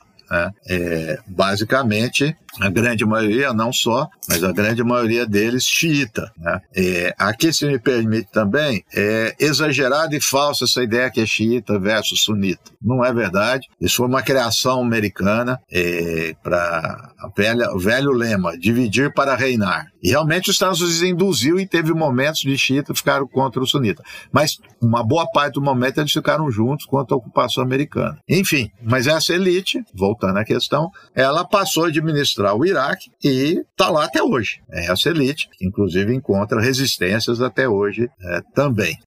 Speaker 2: É, basicamente, a grande maioria, não só, mas a grande maioria deles xiita. Né? É, aqui, se me permite também, é exagerada e falsa essa ideia que é xiita versus sunita. Não é verdade. Isso foi uma criação americana é, para o velho lema, dividir para reinar. E realmente os Estados Unidos induziu e teve momentos de xiita ficaram contra o sunita. Mas uma boa parte do momento eles ficaram juntos contra a ocupação americana. Enfim, mas essa elite, voltando à questão, ela passou a administrar administrar o Iraque e está lá até hoje. É essa elite, que inclusive encontra resistências até hoje é, também.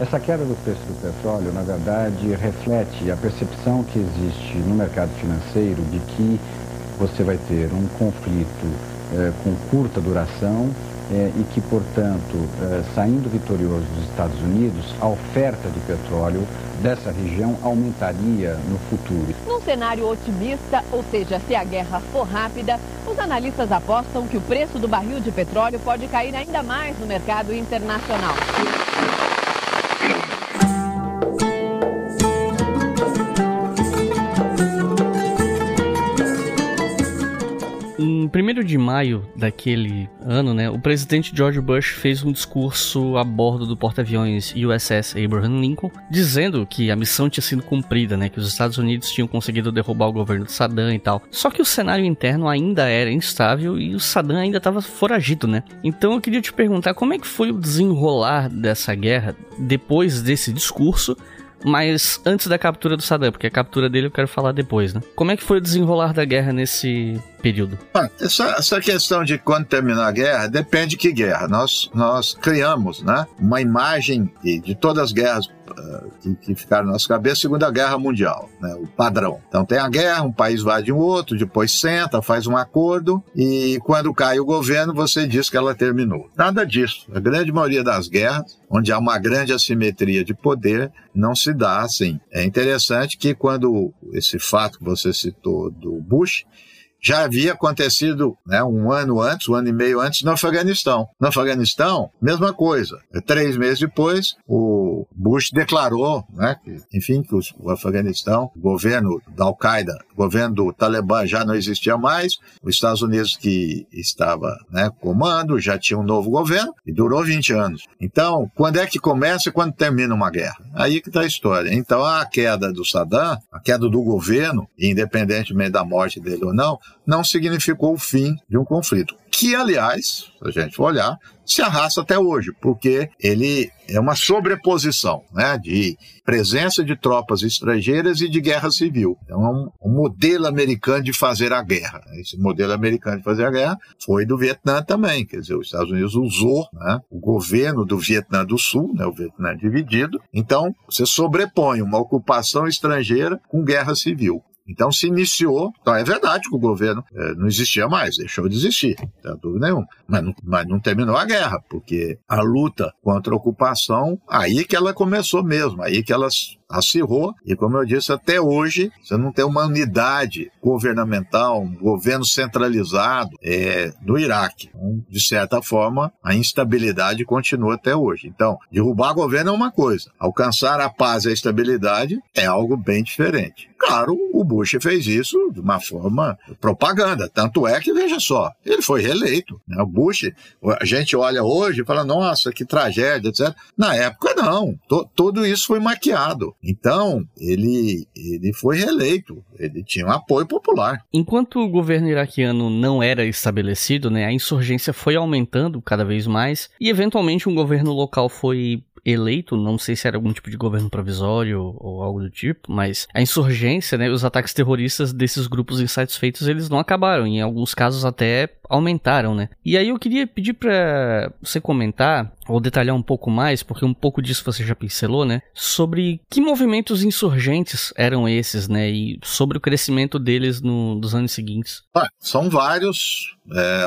Speaker 6: Essa queda do preço do petróleo, na verdade, reflete a percepção que existe no mercado financeiro de que você vai ter um conflito é, com curta duração é, e que, portanto, é, saindo vitorioso dos Estados Unidos, a oferta de petróleo dessa região aumentaria no futuro.
Speaker 3: Num cenário otimista, ou seja, se a guerra for rápida, os analistas apostam que o preço do barril de petróleo pode cair ainda mais no mercado internacional.
Speaker 1: 1 de maio daquele ano, né, o presidente George Bush fez um discurso a bordo do porta-aviões USS Abraham Lincoln, dizendo que a missão tinha sido cumprida, né, que os Estados Unidos tinham conseguido derrubar o governo de Saddam e tal. Só que o cenário interno ainda era instável e o Saddam ainda estava foragido, né? Então eu queria te perguntar como é que foi o desenrolar dessa guerra depois desse discurso mas antes da captura do Saddam, porque a captura dele eu quero falar depois, né? Como é que foi o desenrolar da guerra nesse período?
Speaker 2: Ah, essa, essa questão de quando terminar a guerra depende de que guerra. Nós, nós criamos né, uma imagem de, de todas as guerras que, que, ficaram na nossa cabeça, Segunda Guerra Mundial, né, o padrão. Então tem a guerra, um país vai de um outro, depois senta, faz um acordo e quando cai o governo você diz que ela terminou. Nada disso. A grande maioria das guerras, onde há uma grande assimetria de poder, não se dá assim. É interessante que quando esse fato que você citou do Bush, já havia acontecido né, um ano antes, um ano e meio antes, no Afeganistão. No Afeganistão, mesma coisa. Três meses depois, o Bush declarou, né, que, enfim, que o Afeganistão, o governo da Al-Qaeda, o governo do Talibã já não existia mais, os Estados Unidos que estava né, comando, já tinha um novo governo, e durou 20 anos. Então, quando é que começa e quando termina uma guerra? Aí que está a história. Então, a queda do Saddam, a queda do governo, independentemente da morte dele ou não, não significou o fim de um conflito. Que, aliás, se a gente for olhar, se arrasta até hoje, porque ele é uma sobreposição né, de presença de tropas estrangeiras e de guerra civil. Então, é um, um, modelo americano de fazer a guerra. Esse modelo americano de fazer a guerra foi do Vietnã também. Quer dizer, os Estados Unidos usou né, o governo do Vietnã do Sul, né, o Vietnã dividido. Então, você sobrepõe uma ocupação estrangeira com guerra civil. Então se iniciou, então é verdade que o governo é, não existia mais, deixou de existir, não dúvida nenhuma. Mas não, mas não terminou a guerra, porque a luta contra a ocupação, aí que ela começou mesmo, aí que ela acirrou, e como eu disse, até hoje você não tem uma unidade governamental, um governo centralizado é, no Iraque. Então, de certa forma, a instabilidade continua até hoje. Então, derrubar governo é uma coisa, alcançar a paz e a estabilidade é algo bem diferente. Claro, o Bush fez isso de uma forma propaganda. Tanto é que, veja só, ele foi reeleito. Né? O Bush, a gente olha hoje e fala, nossa, que tragédia, etc. Na época, não. T tudo isso foi maquiado. Então, ele, ele foi reeleito. Ele tinha um apoio popular.
Speaker 1: Enquanto o governo iraquiano não era estabelecido, né, a insurgência foi aumentando cada vez mais e, eventualmente, um governo local foi eleito, não sei se era algum tipo de governo provisório ou algo do tipo, mas a insurgência, né, os ataques terroristas desses grupos insatisfeitos, eles não acabaram, em alguns casos até aumentaram, né? E aí eu queria pedir para você comentar ou detalhar um pouco mais, porque um pouco disso você já pincelou, né? Sobre que movimentos insurgentes eram esses, né? E sobre o crescimento deles no, nos anos seguintes.
Speaker 2: Ah, são vários, é,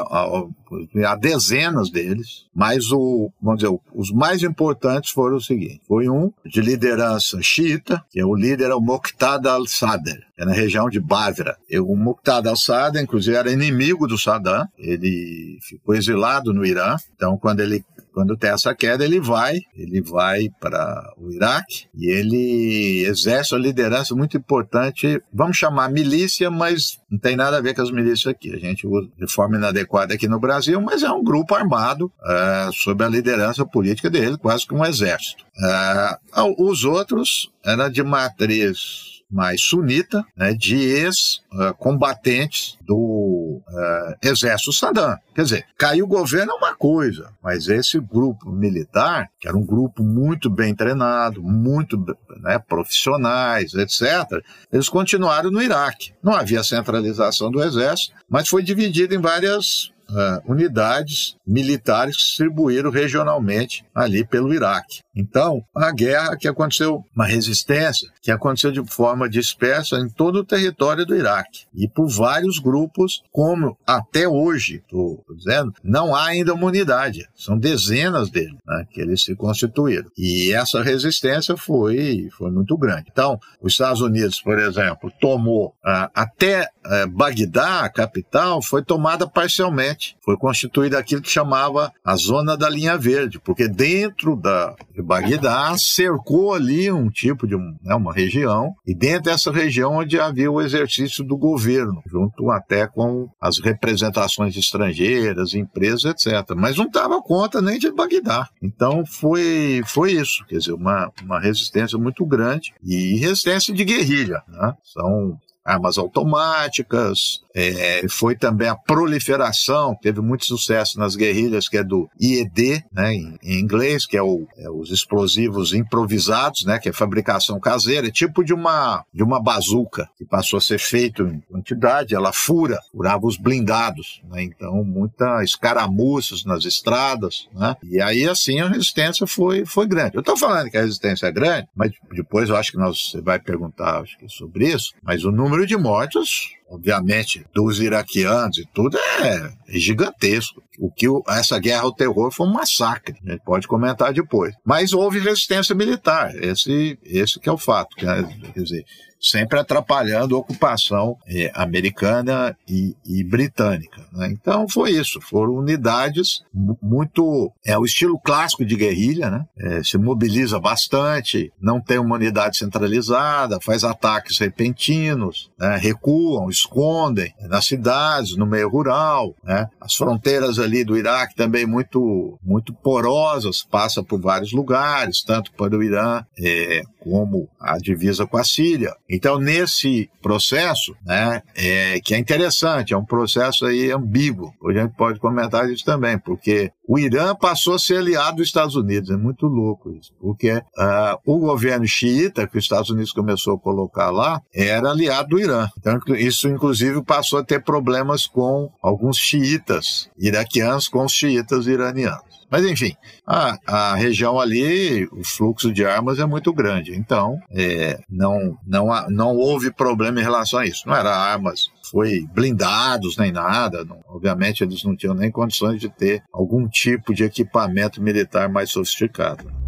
Speaker 2: há dezenas deles, mas o, vamos dizer, os mais importantes foram o seguinte: foi um de liderança xiita, que é o líder é o Muqtada al-Sadr, é na região de Basra. O Muqtada al-Sadr, inclusive, era inimigo do Saddam, ele ficou exilado no Irã, então quando ele quando tem essa queda, ele vai, ele vai para o Iraque e ele exerce uma liderança muito importante, vamos chamar milícia, mas não tem nada a ver com as milícias aqui. A gente usa de forma inadequada aqui no Brasil, mas é um grupo armado é, sob a liderança política dele, quase que um exército. É, os outros eram de matriz mais sunita, né, de ex-combatentes do uh, exército Saddam. Quer dizer, caiu o governo é uma coisa, mas esse grupo militar, que era um grupo muito bem treinado, muito né, profissionais, etc., eles continuaram no Iraque. Não havia centralização do exército, mas foi dividido em várias uh, unidades militares distribuíram regionalmente ali pelo Iraque. Então, a guerra que aconteceu, uma resistência que aconteceu de forma dispersa em todo o território do Iraque e por vários grupos, como até hoje, estou dizendo, não há ainda uma unidade, são dezenas deles né, que eles se constituíram. E essa resistência foi, foi muito grande. Então, os Estados Unidos, por exemplo, tomou uh, até uh, Bagdá, a capital, foi tomada parcialmente, foi constituída aquilo que chamava a Zona da Linha Verde, porque dentro da de Bagdá cercou ali um tipo de né, uma região, e dentro dessa região onde havia o exercício do governo, junto até com as representações estrangeiras, empresas, etc. Mas não dava conta nem de Bagdá. Então foi, foi isso, quer dizer, uma, uma resistência muito grande e resistência de guerrilha. Né? São armas automáticas, é, foi também a proliferação, teve muito sucesso nas guerrilhas, que é do IED, né, em, em inglês, que é, o, é, os explosivos improvisados, né, que é fabricação caseira, é tipo de uma, de uma bazuca, que passou a ser feito em quantidade, ela fura, furava os blindados, né, então muita escaramuças nas estradas, né, e aí assim a resistência foi, foi grande. Eu estou falando que a resistência é grande, mas depois eu acho que nós, você vai perguntar acho que sobre isso, mas o número de mortos, obviamente, dos iraquianos e tudo é, gigantesco. O que essa guerra ao terror foi um massacre. A gente pode comentar depois. Mas houve resistência militar. Esse, esse que é o fato. Quer dizer, sempre atrapalhando a ocupação é, americana e, e britânica. Né? Então foi isso, foram unidades muito. É o estilo clássico de guerrilha, né? É, se mobiliza bastante, não tem uma unidade centralizada, faz ataques repentinos, né? recuam, escondem nas cidades, no meio rural. Né? As fronteiras ali do Iraque também muito, muito porosas, passa por vários lugares, tanto para o Irã é, como a divisa com a Síria. Então, nesse processo, né, é, que é interessante, é um processo aí ambíguo, a gente pode comentar isso também, porque o Irã passou a ser aliado dos Estados Unidos, é muito louco isso, porque uh, o governo xiita, que os Estados Unidos começou a colocar lá, era aliado do Irã. Então, isso, inclusive, passou a ter problemas com alguns xiitas iraquianos com os xiitas iranianos. Mas enfim, a, a região ali, o fluxo de armas é muito grande. Então, é, não, não, não houve problema em relação a isso. Não era armas, foi blindados nem nada. Não, obviamente, eles não tinham nem condições de ter algum tipo de equipamento militar mais sofisticado.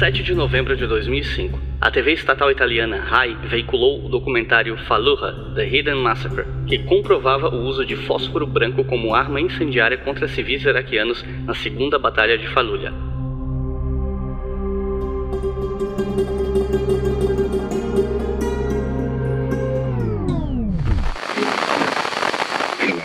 Speaker 1: 7 de novembro de 2005, a TV estatal italiana RAI veiculou o documentário Fallujah, The Hidden Massacre, que comprovava o uso de fósforo branco como arma incendiária contra civis iraquianos na Segunda Batalha de Fallujah.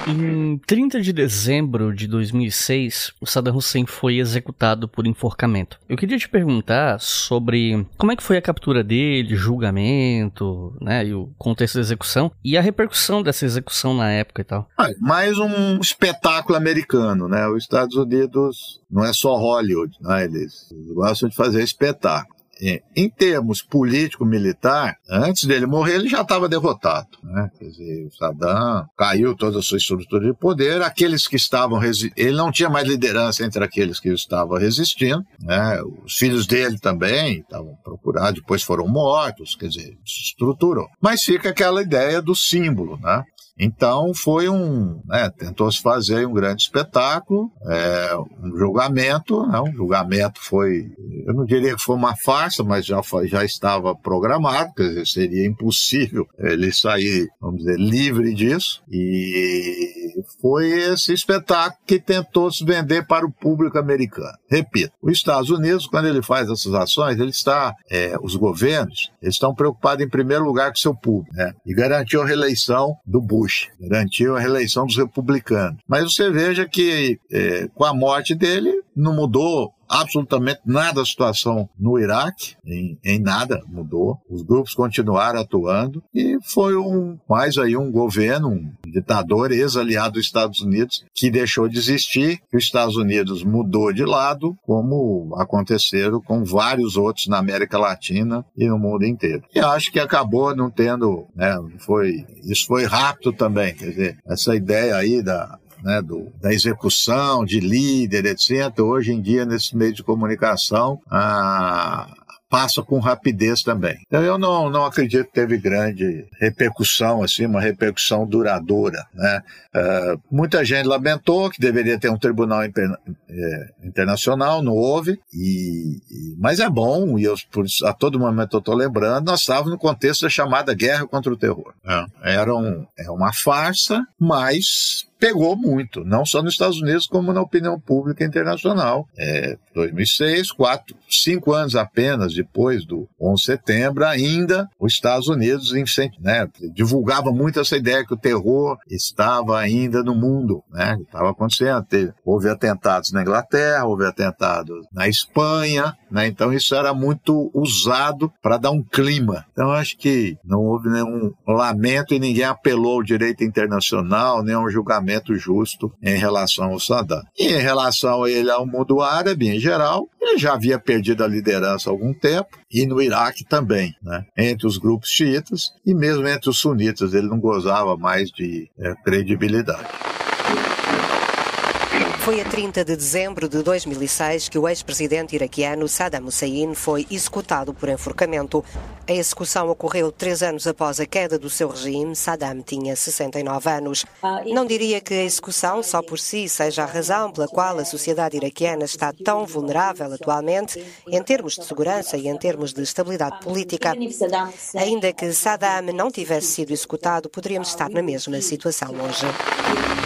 Speaker 1: Em 30 de dezembro de 2006, o Saddam Hussein foi executado por enforcamento. Eu queria te perguntar sobre como é que foi a captura dele, julgamento, né, e o contexto da execução e a repercussão dessa execução na época e tal.
Speaker 2: Ah, mais um espetáculo americano, né? Os Estados Unidos não é só Hollywood, né? Eles gostam de fazer espetáculo. É, em termos político-militar, antes dele morrer, ele já estava derrotado. Né? Quer dizer, o Saddam caiu toda a sua estrutura de poder, aqueles que estavam ele não tinha mais liderança entre aqueles que estavam resistindo, né? os filhos dele também estavam procurados, depois foram mortos, quer dizer, se estruturou. Mas fica aquela ideia do símbolo, né? Então foi um, né, tentou-se fazer um grande espetáculo, é, um julgamento, né, um julgamento foi, eu não diria que foi uma farsa, mas já, já estava programado, quer dizer, seria impossível ele sair, vamos dizer, livre disso, e foi esse espetáculo que tentou se vender para o público americano. Repito, os Estados Unidos, quando ele faz essas ações, ele está, é, os governos, eles estão preocupados em primeiro lugar com o seu público, né, e garantiu a reeleição do Bush Bush, garantiu a reeleição dos republicanos. Mas você veja que é, com a morte dele não mudou absolutamente nada a situação no Iraque, em, em, nada mudou. Os grupos continuaram atuando e foi um mais aí um governo, um ditador ex-aliado dos Estados Unidos que deixou de existir, os Estados Unidos mudou de lado, como aconteceram com vários outros na América Latina e no mundo inteiro. E acho que acabou não tendo, né, foi isso foi rápido também, quer dizer, essa ideia aí da né, do, da execução de líder, etc. Hoje em dia, nesse meio de comunicação, a, passa com rapidez também. Então eu não, não acredito que teve grande repercussão, assim, uma repercussão duradoura. Né? Uh, muita gente lamentou que deveria ter um tribunal inter, é, internacional, não houve, e, e, mas é bom, e eu, por, a todo momento eu estou lembrando, nós estávamos no contexto da chamada guerra contra o terror. É. Era um, é uma farsa, mas pegou muito, não só nos Estados Unidos, como na opinião pública internacional. É, 2006, quatro, cinco anos apenas depois do 11 de setembro, ainda os Estados Unidos né, divulgava muito essa ideia que o terror estava ainda no mundo, né, estava acontecendo. Houve atentados na Inglaterra, houve atentados na Espanha, né, então isso era muito usado para dar um clima. Então acho que não houve nenhum lamento e ninguém apelou ao direito internacional, nem um julgamento julgamento justo em relação ao Saddam. E em relação a ele ao mundo árabe em geral, ele já havia perdido a liderança há algum tempo, e no Iraque também, né? entre os grupos xiitas e mesmo entre os sunitas, ele não gozava mais de é, credibilidade.
Speaker 7: Foi a 30 de dezembro de 2006 que o ex-presidente iraquiano Saddam Hussein foi executado por enforcamento. A execução ocorreu três anos após a queda do seu regime. Saddam tinha 69 anos. Não diria que a execução só por si seja a razão pela qual a sociedade iraquiana está tão vulnerável atualmente em termos de segurança e em termos de estabilidade política. Ainda que Saddam não tivesse sido executado, poderíamos estar na mesma situação hoje.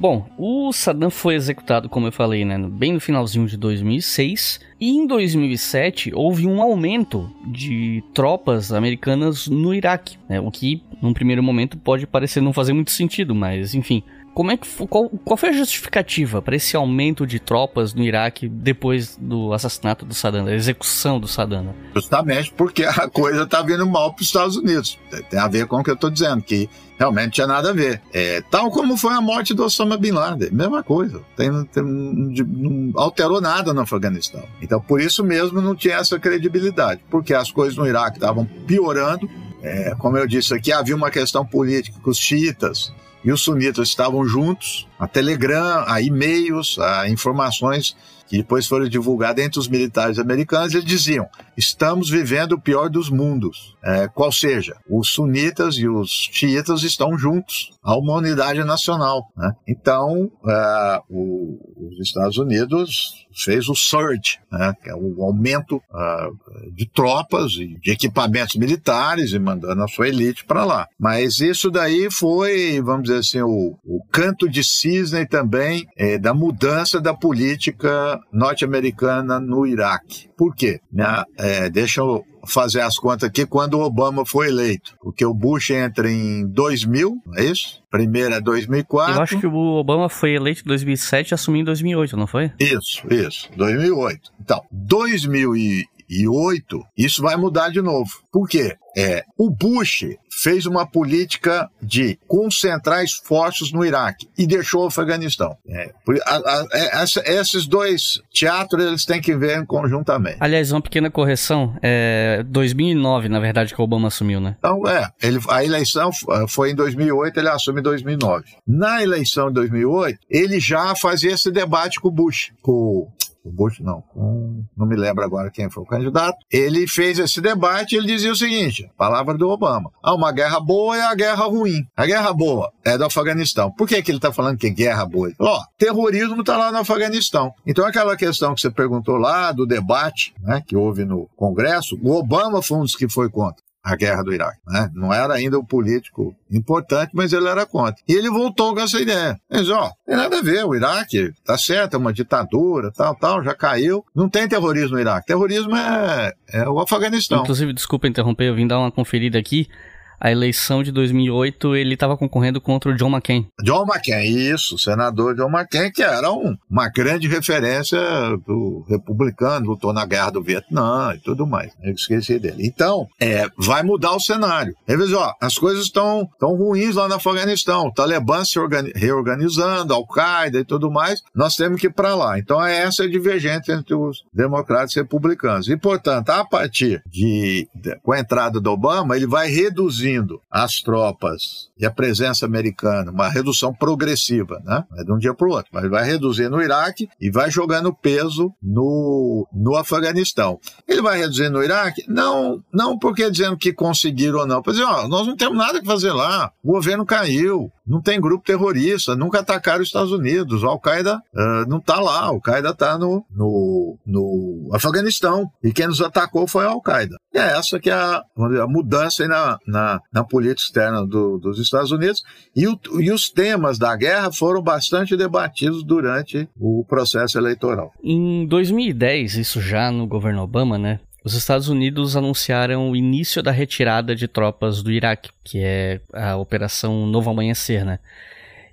Speaker 1: Bom, o Saddam foi executado, como eu falei, né, bem no finalzinho de 2006. E em 2007 houve um aumento de tropas americanas no Iraque, né, o que, num primeiro momento, pode parecer não fazer muito sentido, mas enfim. Como é que qual, qual foi a justificativa para esse aumento de tropas no Iraque depois do assassinato do Saddam, da execução do Saddam?
Speaker 2: Justamente porque a coisa está vindo mal para os Estados Unidos. Tem a ver com o que eu estou dizendo, que realmente tinha nada a ver. É, tal como foi a morte do Osama Bin Laden, mesma coisa. Tem, tem, não alterou nada no Afeganistão. Então, por isso mesmo, não tinha essa credibilidade, porque as coisas no Iraque estavam piorando. É, como eu disse aqui, havia uma questão política com os xiitas e os sunitas estavam juntos, a Telegram, a e-mails, a informações que depois foram divulgadas entre os militares americanos, eles diziam: estamos vivendo o pior dos mundos. É, qual seja, os sunitas e os xiitas estão juntos, há uma unidade nacional. Né? Então, é, o, os Estados Unidos fez o surge, né? que é o aumento uh, de tropas e de equipamentos militares e mandando a sua elite para lá. Mas isso daí foi, vamos dizer assim, o, o canto de cisne também é, da mudança da política norte-americana no Iraque. Por quê? É, deixa eu fazer as contas aqui quando o Obama foi eleito. Porque o Bush entra em 2000, não é isso? Primeiro é 2004.
Speaker 1: Eu acho que o Obama foi eleito em 2007 e assumiu em 2008, não foi?
Speaker 2: Isso, isso. 2008. Então, 2000 e 2008, isso vai mudar de novo. Por quê? É, o Bush fez uma política de concentrar esforços no Iraque e deixou o Afeganistão. É, a, a, a, é, esses dois teatros eles têm que ver conjuntamente.
Speaker 1: Aliás, uma pequena correção, é 2009, na verdade, que o Obama assumiu, né?
Speaker 2: Então, é, ele, a eleição foi em 2008, ele assume em 2009. Na eleição de 2008, ele já fazia esse debate com o Bush, com o Bush não, com, não me lembro agora quem foi o candidato, ele fez esse debate e ele dizia o seguinte, palavra do Obama, há uma guerra boa e a guerra ruim. A guerra boa é do Afeganistão. Por que, que ele está falando que é guerra boa? Ó, terrorismo está lá no Afeganistão. Então aquela questão que você perguntou lá do debate né, que houve no Congresso, o Obama foi um dos que foi contra a guerra do Iraque. Né? Não era ainda um político importante, mas ele era contra. E ele voltou com essa ideia. Disse, ó, tem nada a ver, o Iraque tá certo, é uma ditadura, tal, tal, já caiu. Não tem terrorismo no Iraque. Terrorismo é, é o Afeganistão.
Speaker 1: Inclusive, desculpa interromper, eu vim dar uma conferida aqui a eleição de 2008 ele estava concorrendo contra o John McCain.
Speaker 2: John McCain, isso, senador John McCain, que era um, uma grande referência do republicano, lutou na guerra do Vietnã e tudo mais. Eu esqueci dele. Então, é, vai mudar o cenário. Ele ó, as coisas estão tão ruins lá no Afeganistão, o Talibã se reorganizando, Al-Qaeda e tudo mais, nós temos que ir para lá. Então, é essa divergência entre os democratas e republicanos. E, portanto, a partir de, de com a entrada do Obama, ele vai reduzir as tropas e a presença americana, uma redução progressiva, né? É de um dia para o outro, mas vai reduzir no Iraque e vai jogando peso no, no Afeganistão. Ele vai reduzir no Iraque? Não, não porque dizendo que conseguiram ou não. Para dizer, ó, nós não temos nada que fazer lá, o governo caiu, não tem grupo terrorista, nunca atacaram os Estados Unidos, o Al-Qaeda uh, não está lá, o Al-Qaeda está no, no, no Afeganistão, e quem nos atacou foi a Al-Qaeda. É essa que é a, a mudança na, na, na, política externa do, dos Estados Unidos, e, o, e os temas da guerra foram bastante debatidos durante o processo eleitoral.
Speaker 1: Em 2010, isso já no governo Obama, né, os Estados Unidos anunciaram o início da retirada de tropas do Iraque, que é a Operação Novo Amanhecer, né?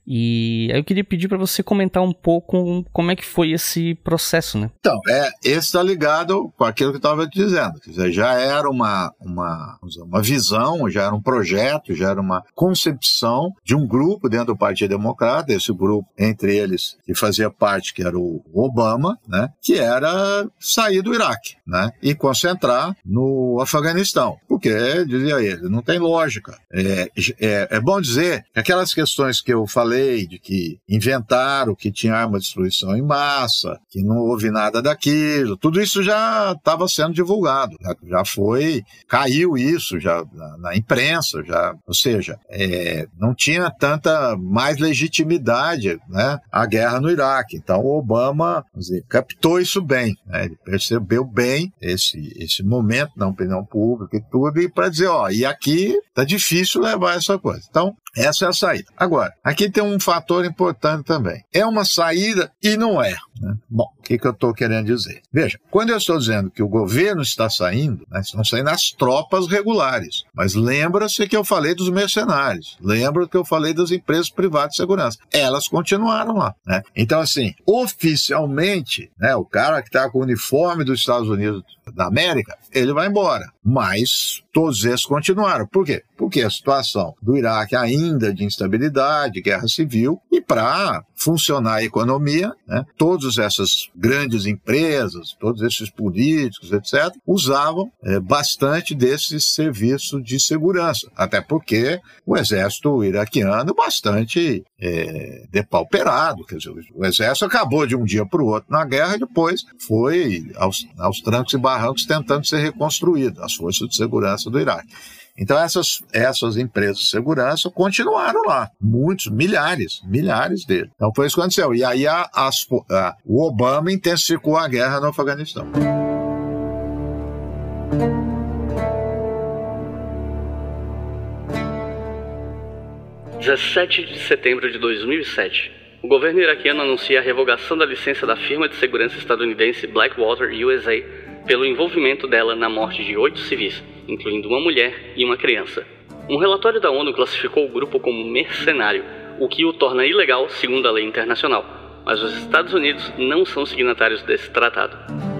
Speaker 1: E aí eu queria pedir para você comentar um pouco como é que foi esse processo, né?
Speaker 2: Então, é, esse está ligado com aquilo que eu estava te dizendo. Quer dizer, já era uma, uma, uma visão, já era um projeto, já era uma concepção de um grupo dentro do Partido Democrata, esse grupo, entre eles, que fazia parte, que era o Obama, né? Que era sair do Iraque, né? E concentrar no Afeganistão. Porque, dizia ele, não tem lógica. É, é, é bom dizer que aquelas questões que eu falei de que inventaram que tinha arma de destruição em massa, que não houve nada daquilo, tudo isso já estava sendo divulgado, já, já, foi, caiu isso já na, na imprensa, já, ou seja, é, não tinha tanta mais legitimidade né, a guerra no Iraque. Então o Obama dizer, captou isso bem, né, ele percebeu bem esse, esse momento na opinião pública e tudo, e para dizer, ó, e aqui tá difícil levar essa coisa. Então, essa é a saída. Agora, aqui tem um fator importante também. É uma saída e não é. Né? Bom, o que, que eu estou querendo dizer? Veja, quando eu estou dizendo que o governo está saindo, né, estão saindo as tropas regulares. Mas lembra-se que eu falei dos mercenários. Lembra que eu falei das empresas privadas de segurança. Elas continuaram lá. Né? Então, assim, oficialmente, né, o cara que está com o uniforme dos Estados Unidos da América, ele vai embora. Mas todos esses continuaram. Por quê? Porque a situação do Iraque ainda de instabilidade, guerra civil, e para funcionar a economia, né, todas essas grandes empresas, todos esses políticos, etc., usavam é, bastante desse serviço de segurança. Até porque o exército iraquiano bastante é, depauperado. Quer dizer, o exército acabou de um dia para o outro na guerra e depois foi aos, aos trancos e barrancos tentando ser reconstruído, as forças de segurança do Iraque. Então essas, essas empresas de segurança continuaram lá, muitos, milhares, milhares deles. Então foi isso que aconteceu. E aí a, a, o Obama intensificou a guerra no Afeganistão.
Speaker 1: 17 de setembro de 2007, o governo iraquiano anuncia a revogação da licença da firma de segurança estadunidense Blackwater USA pelo envolvimento dela na morte de oito civis, incluindo uma mulher e uma criança. Um relatório da ONU classificou o grupo como mercenário, o que o torna ilegal segundo a lei internacional, mas os Estados Unidos não são signatários desse tratado.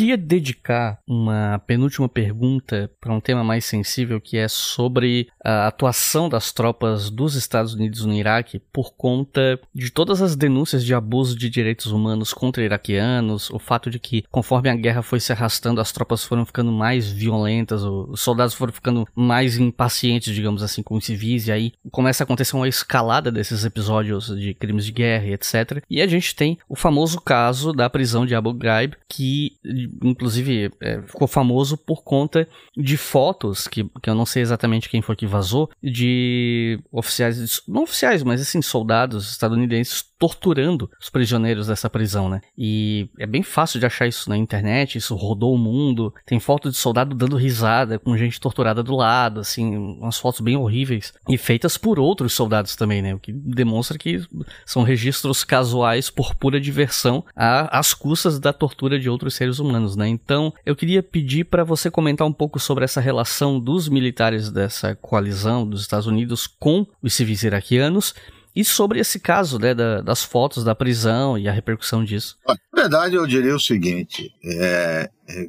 Speaker 1: Queria dedicar uma penúltima pergunta para um tema mais sensível que é sobre a atuação das tropas dos Estados Unidos no Iraque por conta de todas as denúncias de abuso de direitos humanos contra iraquianos, o fato de que conforme a guerra foi se arrastando, as tropas foram ficando mais violentas, os soldados foram ficando mais impacientes, digamos assim, com os civis, e aí começa a acontecer uma escalada desses episódios de crimes de guerra etc. E a gente tem o famoso caso da prisão de Abu Ghraib, que inclusive é, ficou famoso por conta de fotos, que, que eu não sei exatamente quem foi que vazou, de oficiais, não oficiais, mas assim, soldados estadunidenses torturando os prisioneiros dessa prisão, né? E é bem fácil de achar isso na internet, isso rodou o mundo. Tem foto de soldado dando risada, com gente torturada do lado, assim, umas fotos bem horríveis. E feitas por outros soldados também, né? O que demonstra que são registros casuais por pura diversão às custas da tortura de outros seres humanos, né? Então, eu queria pedir para você comentar um pouco sobre essa relação dos militares dessa coalizão dos Estados Unidos com os civis iraquianos e sobre esse caso, né, da, das fotos da prisão e a repercussão disso.
Speaker 2: Na verdade, eu diria o seguinte: é, é,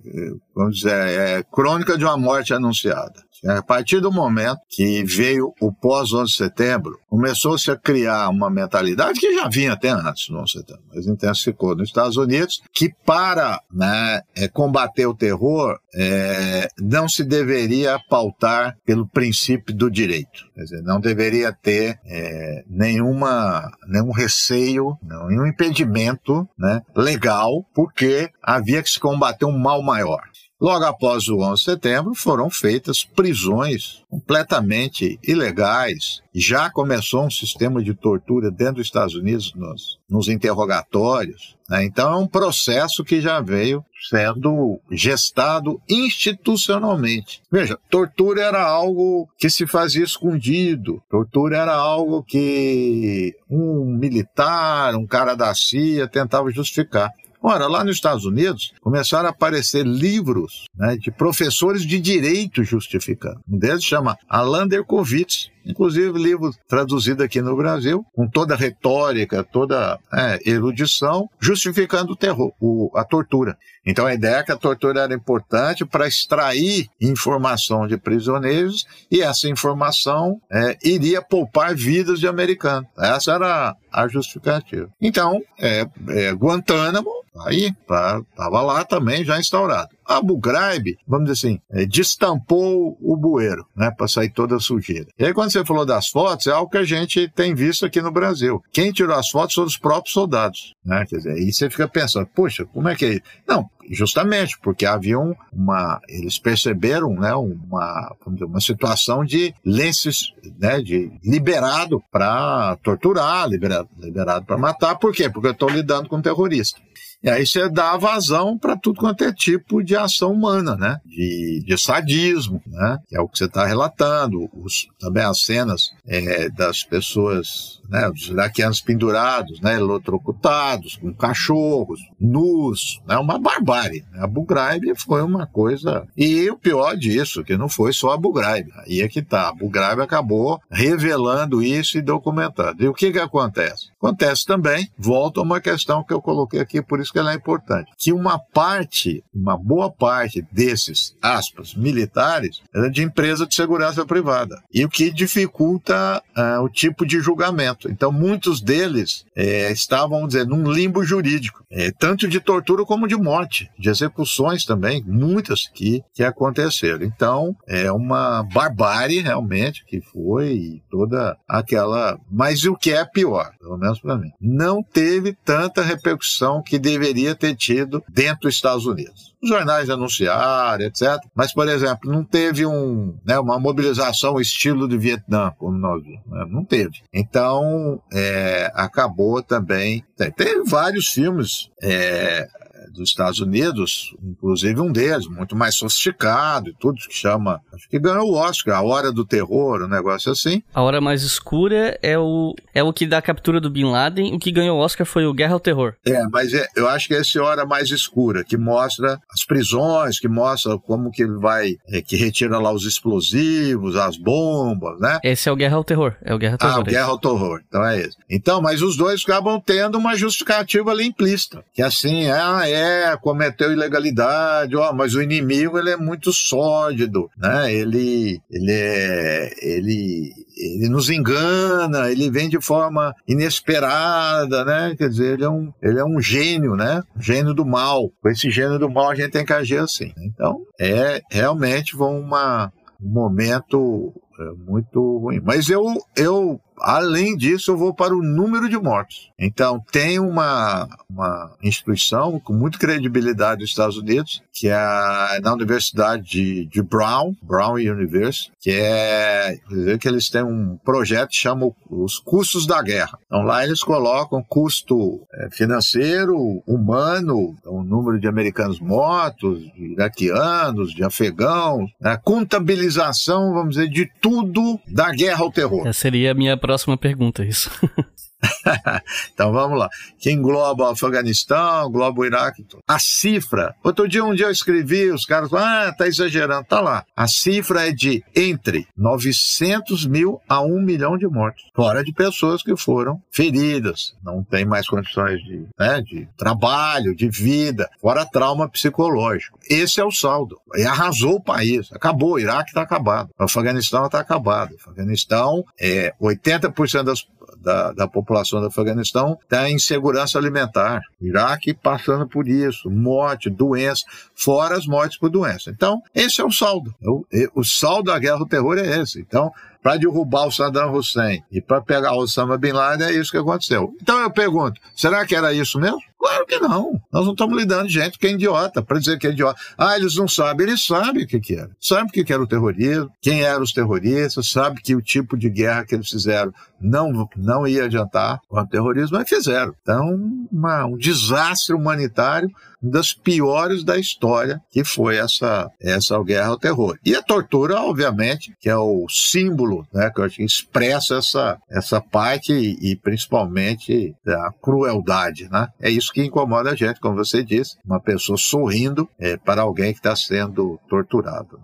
Speaker 2: vamos dizer, é crônica de uma morte anunciada. A partir do momento que veio o pós-11 de setembro, começou-se a criar uma mentalidade que já vinha até antes do 11 de setembro, mas intensificou nos Estados Unidos, que para né, é, combater o terror é, não se deveria pautar pelo princípio do direito. Quer dizer, não deveria ter é, nenhuma, nenhum receio, nenhum impedimento né, legal, porque havia que se combater um mal maior. Logo após o 11 de setembro, foram feitas prisões completamente ilegais. Já começou um sistema de tortura dentro dos Estados Unidos nos, nos interrogatórios. Né? Então, é um processo que já veio sendo gestado institucionalmente. Veja, tortura era algo que se fazia escondido, tortura era algo que um militar, um cara da CIA tentava justificar. Ora, lá nos Estados Unidos começaram a aparecer livros né, de professores de direito justificando. Um deles chama Alan Derkovitz, inclusive livro traduzido aqui no Brasil, com toda a retórica, toda é, erudição, justificando o terror, o, a tortura. Então a ideia é que a tortura era importante para extrair informação de prisioneiros e essa informação é, iria poupar vidas de americanos. Essa era a justificativa. Então, é, é Guantánamo, aí, estava lá também já instaurado. Abu Ghraib, vamos dizer assim, é, destampou o bueiro, né, para sair toda a sujeira. E aí, quando você falou das fotos, é algo que a gente tem visto aqui no Brasil. Quem tirou as fotos foram os próprios soldados, né? Quer dizer, aí você fica pensando, puxa, como é que é isso? Não, justamente porque havia uma, eles perceberam, né, uma, dizer, uma situação de lenços, né, de liberado para torturar, liberado, liberado para matar. Por quê? Porque eu estou lidando com um terrorista. E aí você dá vazão para tudo quanto é tipo de ação humana, né? De, de sadismo, né? Que é o que você está relatando. Os, também as cenas é, das pessoas né, os iraquianos pendurados, né, eletrocutados, com cachorros, nus, né, uma barbárie. Abu Ghraib foi uma coisa... E o pior disso, que não foi só Abu Ghraib, aí é que tá, Abu Ghraib acabou revelando isso e documentando. E o que que acontece? Acontece também, volta a uma questão que eu coloquei aqui, por isso que ela é importante, que uma parte, uma boa parte desses, aspas, militares, era de empresa de segurança privada. E o que dificulta uh, o tipo de julgamento. Então, muitos deles é, estavam, vamos dizer, num limbo jurídico, é, tanto de tortura como de morte, de execuções também, muitas que, que aconteceram. Então, é uma barbárie realmente que foi toda aquela. Mas o que é pior, pelo menos para mim, não teve tanta repercussão que deveria ter tido dentro dos Estados Unidos os jornais anunciaram, etc. Mas, por exemplo, não teve um, né, uma mobilização estilo de Vietnã, como nós vimos. Né? Não teve. Então, é, acabou também. Tem vários filmes é, dos Estados Unidos, inclusive um deles, muito mais sofisticado e tudo, que chama. Acho que ganhou o Oscar, A Hora do Terror, um negócio assim.
Speaker 1: A Hora Mais Escura é o, é o que dá a captura do Bin Laden, o que ganhou o Oscar foi o Guerra ao Terror.
Speaker 2: É, mas é, eu acho que esse é Hora Mais Escura, que mostra as prisões, que mostra como que ele vai, é, que retira lá os explosivos, as bombas, né?
Speaker 1: Esse é o Guerra ao Terror, é o Guerra ao Terror.
Speaker 2: Ah, o Guerra ao Terror, então é esse. Então, mas os dois acabam tendo uma justificativa ali implícita, que assim, é, é, cometeu ilegalidade, mas o inimigo ele é muito sólido, né? Ele, ele é, ele, ele nos engana, ele vem de forma inesperada, né? Quer dizer, ele é um, ele é um gênio, né? Gênio do mal. Com esse gênio do mal a gente tem que agir assim. Então, é realmente uma, um momento é, muito ruim. Mas eu, eu Além disso, eu vou para o número de mortos. Então, tem uma, uma instituição com muita credibilidade nos Estados Unidos, que é a, na Universidade de, de Brown, Brown University, que é que eles têm um projeto que chama os custos da guerra. Então, lá eles colocam custo é, financeiro, humano, então, o número de americanos mortos, de iraquianos, de afegãos, né, contabilização, vamos dizer, de tudo da guerra ao terror.
Speaker 1: Essa seria a minha pergunta, isso.
Speaker 2: então vamos lá. Que engloba o Afeganistão, engloba o Iraque. A cifra. Outro dia, um dia eu escrevi, os caras falaram, ah, tá exagerando. Tá lá. A cifra é de entre 900 mil a 1 milhão de mortos. Fora de pessoas que foram feridas, não tem mais condições de, né, de trabalho, de vida, fora trauma psicológico. Esse é o saldo. E arrasou o país. Acabou. O Iraque está acabado. O Afeganistão está acabado. O Afeganistão é 80% das da, da população do Afeganistão está em segurança alimentar. Iraque passando por isso, morte, doença, fora as mortes por doença. Então, esse é o saldo. O, o saldo da guerra do terror é esse. Então, para derrubar o Saddam Hussein e para pegar o Osama Bin Laden, é isso que aconteceu. Então eu pergunto, será que era isso mesmo? Claro que não. Nós não estamos lidando de gente que é idiota, para dizer que é idiota. Ah, eles não sabem. Eles sabem o que, que era. Sabem o que, que era o terrorismo, quem eram os terroristas, sabem que o tipo de guerra que eles fizeram não, não ia adiantar com o terrorismo, mas fizeram. Então, uma, um desastre humanitário uma das piores da história, que foi essa, essa guerra ao terror. E a tortura, obviamente, que é o símbolo né, que eu acho que expressa essa, essa parte e, e principalmente a crueldade. Né? É isso que incomoda a gente, como você disse, uma pessoa sorrindo é, para alguém que está sendo torturado.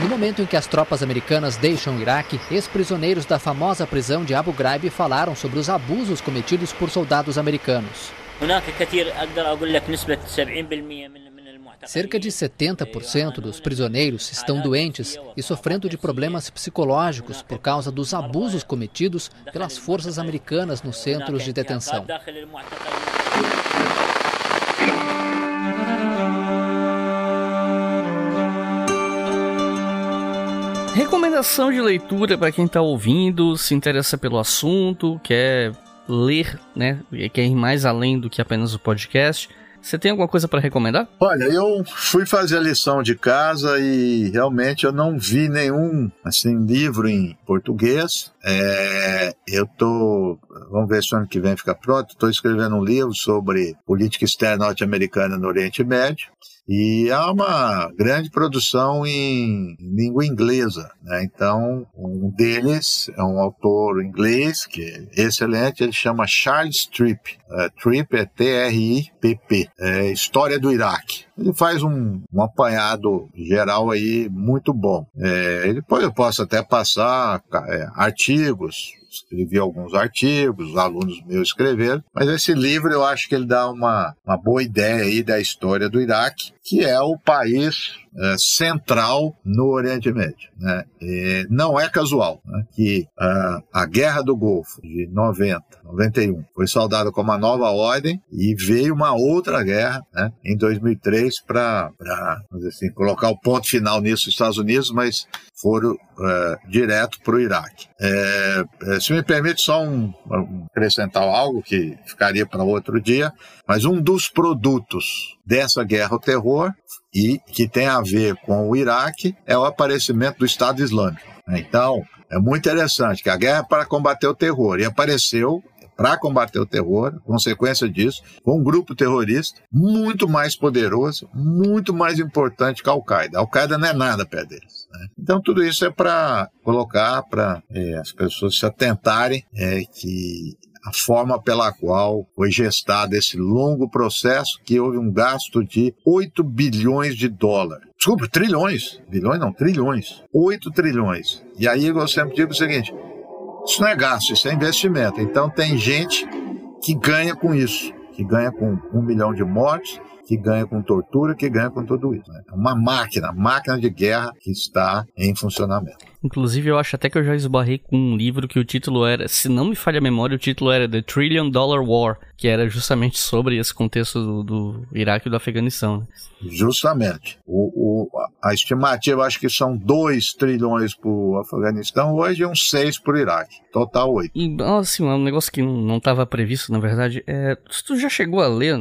Speaker 8: No momento em que as tropas americanas deixam o Iraque, ex-prisioneiros da famosa prisão de Abu Ghraib falaram sobre os abusos cometidos por soldados americanos. Cerca de 70% dos prisioneiros estão doentes e sofrendo de problemas psicológicos por causa dos abusos cometidos pelas forças americanas nos centros de detenção.
Speaker 1: Recomendação de leitura para quem está ouvindo, se interessa pelo assunto, quer ler, né? Quer ir mais além do que apenas o podcast. Você tem alguma coisa para recomendar?
Speaker 2: Olha, eu fui fazer a lição de casa e realmente eu não vi nenhum assim livro em português. É, eu tô, vamos ver se o ano que vem fica pronto. Estou escrevendo um livro sobre política externa norte-americana no Oriente Médio. E há uma grande produção em língua inglesa. Né? Então, um deles é um autor inglês que é excelente, ele chama Charles Tripp. É, Tripp é T-R-I-P-P. É História do Iraque. Ele faz um, um apanhado geral aí muito bom. É, depois eu posso até passar é, artigos escrevi alguns artigos, os alunos meus escreveram, mas esse livro eu acho que ele dá uma, uma boa ideia aí da história do Iraque, que é o país é, central no Oriente Médio. Né? E não é casual né? que uh, a Guerra do Golfo de 90, 91 foi saudada como uma nova ordem e veio uma outra guerra né? em 2003 para assim, colocar o ponto final nisso nos Estados Unidos, mas foram uh, direto para o Iraque. É, é, se me permite só um acrescentar algo que ficaria para outro dia, mas um dos produtos dessa guerra ao terror e que tem a ver com o Iraque é o aparecimento do Estado Islâmico. Então, é muito interessante que a guerra é para combater o terror e apareceu para combater o terror, consequência disso, com um grupo terrorista muito mais poderoso, muito mais importante que a Al-Qaeda. A Al-Qaeda não é nada perto deles. Né? Então, tudo isso é para colocar para é, as pessoas se atentarem é, que a forma pela qual foi gestado esse longo processo, que houve um gasto de 8 bilhões de dólares. Desculpa, trilhões. Bilhões não, trilhões. 8 trilhões. E aí eu sempre digo o seguinte: isso não é gasto, isso é investimento. Então tem gente que ganha com isso. que ganha com um milhão de mortes, que ganha com tortura, que ganha com tudo isso. Né? É uma máquina, máquina de guerra que está em funcionamento.
Speaker 1: Inclusive, eu acho até que eu já esbarrei com um livro que o título era, se não me falha a memória, o título era The Trillion Dollar War, que era justamente sobre esse contexto do, do Iraque e do Afeganistão. Né?
Speaker 2: Justamente. O, o, a estimativa, acho que são 2 trilhões para o Afeganistão, hoje é uns 6 para o Iraque. Total 8.
Speaker 1: E, assim, um negócio que não estava previsto, na verdade, é. Tu já chegou a ler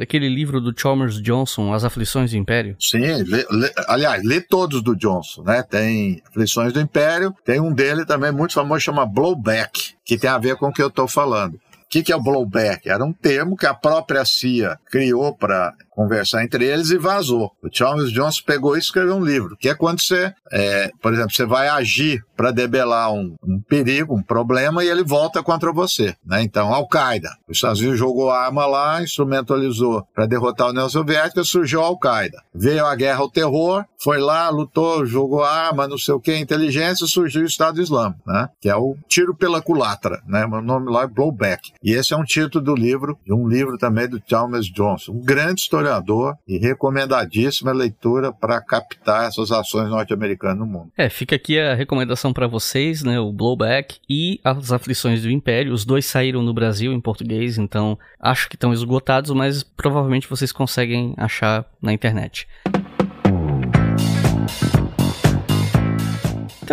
Speaker 1: aquele livro do Chalmers Johnson, As Aflições do Império?
Speaker 2: Sim, lê, lê, aliás, lê todos do Johnson, né? Tem Aflições do Império, tem um dele também muito famoso, chama Blowback, que tem a ver com o que eu estou falando. O que, que é o blowback? Era um termo que a própria CIA criou para conversar entre eles e vazou. O Chalmers Johnson pegou e escreveu um livro, que é quando você, é, por exemplo, você vai agir para debelar um, um, perigo, um problema, e ele volta contra você. Né? Então, Al-Qaeda. Os Estados Unidos jogou arma lá, instrumentalizou para derrotar a União Soviética, surgiu a Al-Qaeda. Veio a guerra ao terror, foi lá, lutou, jogou arma, não sei o que, inteligência, surgiu o Estado Islâmico, né? que é o tiro pela culatra. Né? O nome lá é Blowback. E esse é um título do livro, de um livro também do Chalmers Johnson, um grande historiador historiador e recomendadíssima leitura para captar essas ações norte-americanas no mundo.
Speaker 1: É, fica aqui a recomendação para vocês, né? O Blowback e As Aflições do Império. Os dois saíram no Brasil em português, então acho que estão esgotados, mas provavelmente vocês conseguem achar na internet.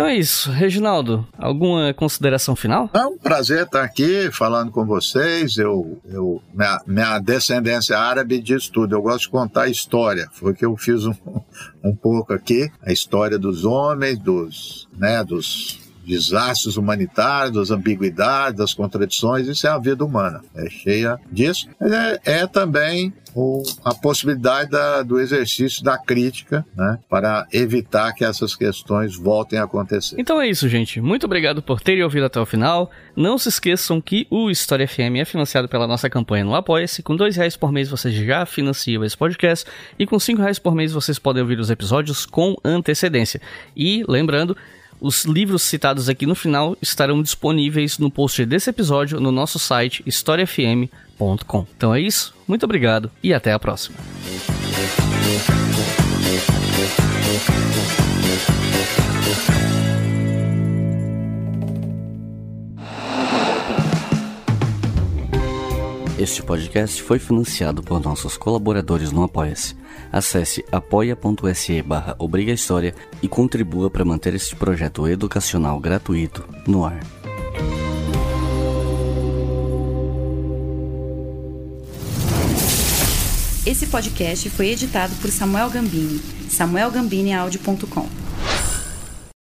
Speaker 1: Então é isso. Reginaldo, alguma consideração final?
Speaker 2: É um prazer estar aqui falando com vocês. Eu, eu, minha, minha descendência árabe diz tudo. Eu gosto de contar história. Foi que eu fiz um, um pouco aqui. A história dos homens, dos, né, dos desastres humanitários, das ambiguidades, das contradições, isso é a vida humana, é cheia disso. É, é também o, a possibilidade da, do exercício da crítica, né, para evitar que essas questões voltem a acontecer.
Speaker 1: Então é isso, gente. Muito obrigado por terem ouvido até o final. Não se esqueçam que o História FM é financiado pela nossa campanha no Apoia-se. Com dois reais por mês vocês já financiam esse podcast e com cinco reais por mês vocês podem ouvir os episódios com antecedência. E lembrando os livros citados aqui no final estarão disponíveis no post desse episódio no nosso site historiafm.com. Então é isso, muito obrigado e até a próxima. Este podcast foi financiado por nossos colaboradores no Apoia-se. Acesse apoia.se barra História e contribua para manter este projeto educacional gratuito no ar.
Speaker 9: Esse podcast foi editado por Samuel Gambini, samuelgambiniaudio.com.